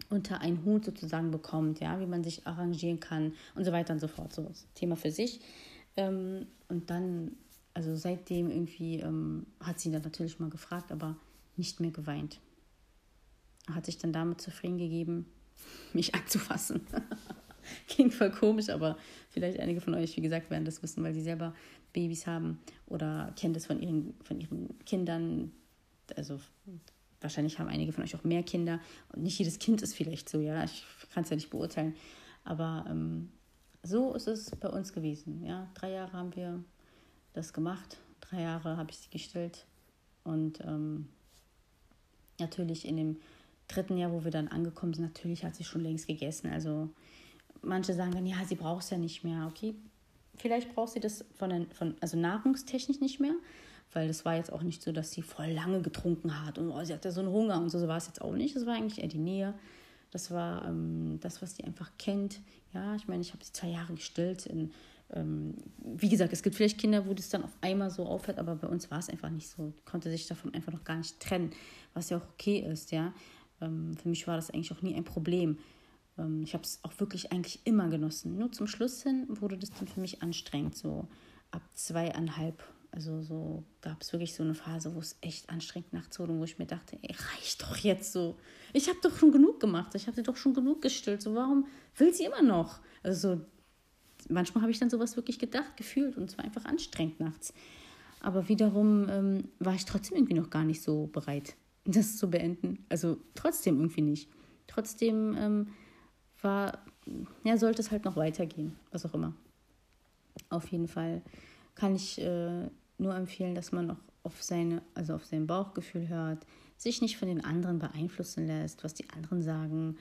unter einen Hut sozusagen bekommt, ja, wie man sich arrangieren kann und so weiter und so fort. So Thema für sich. Ähm, und dann, also seitdem irgendwie hat hat sie dann natürlich mal gefragt, aber nicht mehr geweint. Hat sich dann damit zufrieden gegeben, mich anzufassen. Klingt voll komisch, aber vielleicht einige von euch, wie gesagt, werden das wissen, weil sie selber Babys haben oder kennen das von ihren, von ihren Kindern. Also wahrscheinlich haben einige von euch auch mehr Kinder. Und nicht jedes Kind ist vielleicht so, ja, ich kann es ja nicht beurteilen, aber ähm, so ist es bei uns gewesen, ja, drei Jahre haben wir das gemacht, drei Jahre habe ich sie gestellt. Und ähm, natürlich in dem dritten Jahr, wo wir dann angekommen sind, natürlich hat sie schon längst gegessen, also manche sagen dann, ja, sie braucht es ja nicht mehr, okay, vielleicht braucht sie das von, den, von also nahrungstechnisch nicht mehr, weil das war jetzt auch nicht so, dass sie voll lange getrunken hat und oh, sie hatte so einen Hunger und so, so war es jetzt auch nicht. Das war eigentlich eher die Nähe. Das war ähm, das, was sie einfach kennt. Ja, ich meine, ich habe sie zwei Jahre gestillt. In, ähm, wie gesagt, es gibt vielleicht Kinder, wo das dann auf einmal so aufhört, aber bei uns war es einfach nicht so. Konnte sich davon einfach noch gar nicht trennen, was ja auch okay ist. Ja, ähm, für mich war das eigentlich auch nie ein Problem. Ähm, ich habe es auch wirklich eigentlich immer genossen. Nur zum Schluss hin wurde das dann für mich anstrengend, so ab zweieinhalb also so gab es wirklich so eine Phase, wo es echt anstrengend nachts wurde, wo ich mir dachte, ey, reicht doch jetzt so. Ich habe doch schon genug gemacht, ich habe sie doch schon genug gestillt. So, warum will sie immer noch? Also so, manchmal habe ich dann sowas wirklich gedacht, gefühlt und es war einfach anstrengend nachts. Aber wiederum ähm, war ich trotzdem irgendwie noch gar nicht so bereit, das zu beenden. Also trotzdem irgendwie nicht. Trotzdem ähm, war, ja, sollte es halt noch weitergehen, was auch immer. Auf jeden Fall kann ich äh, nur empfehlen, dass man noch auf seine, also auf sein Bauchgefühl hört, sich nicht von den anderen beeinflussen lässt, was die anderen sagen,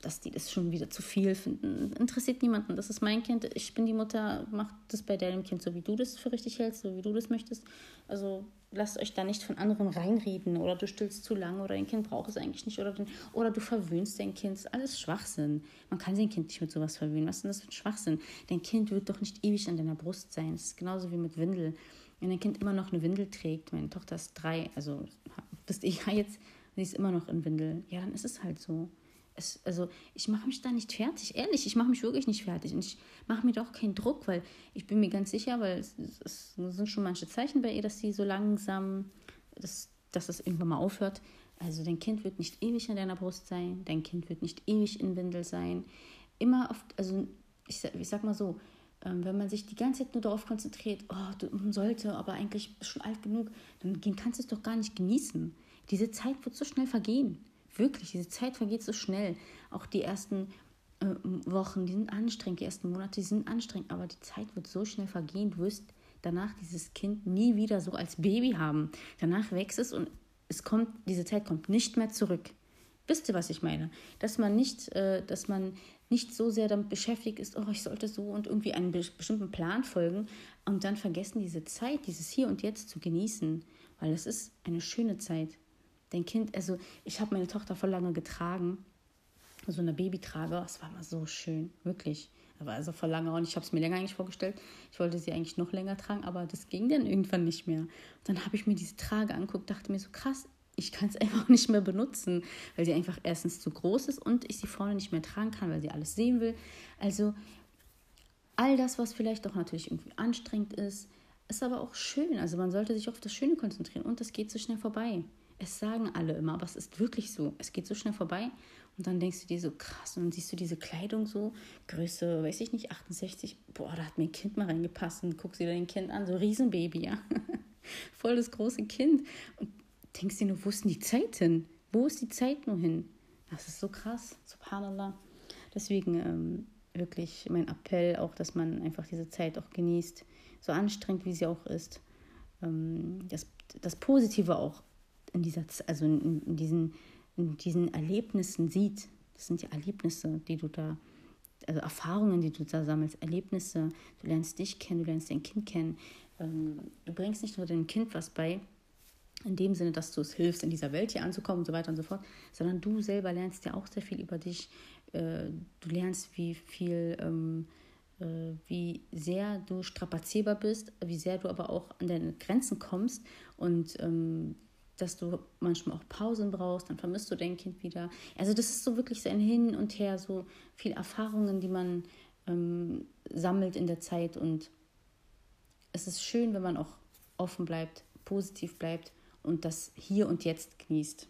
dass die das schon wieder zu viel finden. Interessiert niemanden. Das ist mein Kind. Ich bin die Mutter. Mach das bei deinem Kind so, wie du das für richtig hältst, so wie du das möchtest. Also lasst euch da nicht von anderen reinreden oder du stillst zu lange oder dein Kind braucht es eigentlich nicht oder, den, oder du verwöhnst dein Kind. Das ist alles Schwachsinn. Man kann sein Kind nicht mit sowas verwöhnen. Was ist denn das für ein Schwachsinn? Dein Kind wird doch nicht ewig an deiner Brust sein. Das ist genauso wie mit Windel. Wenn dein Kind immer noch eine Windel trägt, meine Tochter ist drei, also bist ich ja jetzt, sie ist immer noch in Windel, ja, dann ist es halt so. Es, also ich mache mich da nicht fertig, ehrlich, ich mache mich wirklich nicht fertig. Und ich mache mir doch keinen Druck, weil ich bin mir ganz sicher, weil es, es, sind schon manche Zeichen bei ihr, dass sie so langsam, dass, dass das irgendwann mal aufhört. Also dein Kind wird nicht ewig an deiner Brust sein, dein Kind wird nicht ewig in Windel sein. Immer auf, also ich, ich sag mal so, wenn man sich die ganze Zeit nur darauf konzentriert, oh, du sollte, aber eigentlich bist schon alt genug, dann kannst du es doch gar nicht genießen. Diese Zeit wird so schnell vergehen. Wirklich, diese Zeit vergeht so schnell. Auch die ersten äh, Wochen, die sind anstrengend, die ersten Monate, die sind anstrengend, aber die Zeit wird so schnell vergehen. Du wirst danach dieses Kind nie wieder so als Baby haben. Danach wächst es und es kommt, diese Zeit kommt nicht mehr zurück. Wisst ihr, was ich meine? Dass man nicht, äh, dass man nicht so sehr damit beschäftigt ist, oh, ich sollte so und irgendwie einen bestimmten Plan folgen und dann vergessen, diese Zeit, dieses Hier und Jetzt zu genießen, weil es ist eine schöne Zeit dein Kind, also ich habe meine Tochter voll lange getragen, so eine Babytrage, das war mal so schön, wirklich. Aber also vor lange und ich habe es mir länger eigentlich vorgestellt. Ich wollte sie eigentlich noch länger tragen, aber das ging dann irgendwann nicht mehr. Dann habe ich mir diese Trage anguckt, dachte mir so krass, ich kann es einfach nicht mehr benutzen, weil sie einfach erstens zu groß ist und ich sie vorne nicht mehr tragen kann, weil sie alles sehen will. Also all das, was vielleicht auch natürlich irgendwie anstrengend ist, ist aber auch schön. Also man sollte sich auf das Schöne konzentrieren und das geht so schnell vorbei. Es sagen alle immer, aber es ist wirklich so. Es geht so schnell vorbei und dann denkst du dir so krass und dann siehst du diese Kleidung so, Größe, weiß ich nicht, 68. Boah, da hat mir ein Kind mal reingepasst und guckst dir dein Kind an, so Riesenbaby, ja. Voll das große Kind. Und denkst dir nur, wo ist denn die Zeit hin? Wo ist die Zeit nur hin? Das ist so krass, subhanallah. Deswegen ähm, wirklich mein Appell auch, dass man einfach diese Zeit auch genießt, so anstrengend wie sie auch ist. Ähm, das, das Positive auch in dieser, also in, in, diesen, in diesen Erlebnissen sieht. Das sind ja Erlebnisse, die du da, also Erfahrungen, die du da sammelst, Erlebnisse. Du lernst dich kennen, du lernst dein Kind kennen. Ähm, du bringst nicht nur deinem Kind was bei, in dem Sinne, dass du es hilfst, in dieser Welt hier anzukommen und so weiter und so fort, sondern du selber lernst ja auch sehr viel über dich. Äh, du lernst, wie viel, ähm, äh, wie sehr du strapazierbar bist, wie sehr du aber auch an deine Grenzen kommst und ähm, dass du manchmal auch Pausen brauchst, dann vermisst du dein Kind wieder. Also das ist so wirklich so ein Hin und Her, so viel Erfahrungen, die man ähm, sammelt in der Zeit und es ist schön, wenn man auch offen bleibt, positiv bleibt und das Hier und Jetzt genießt.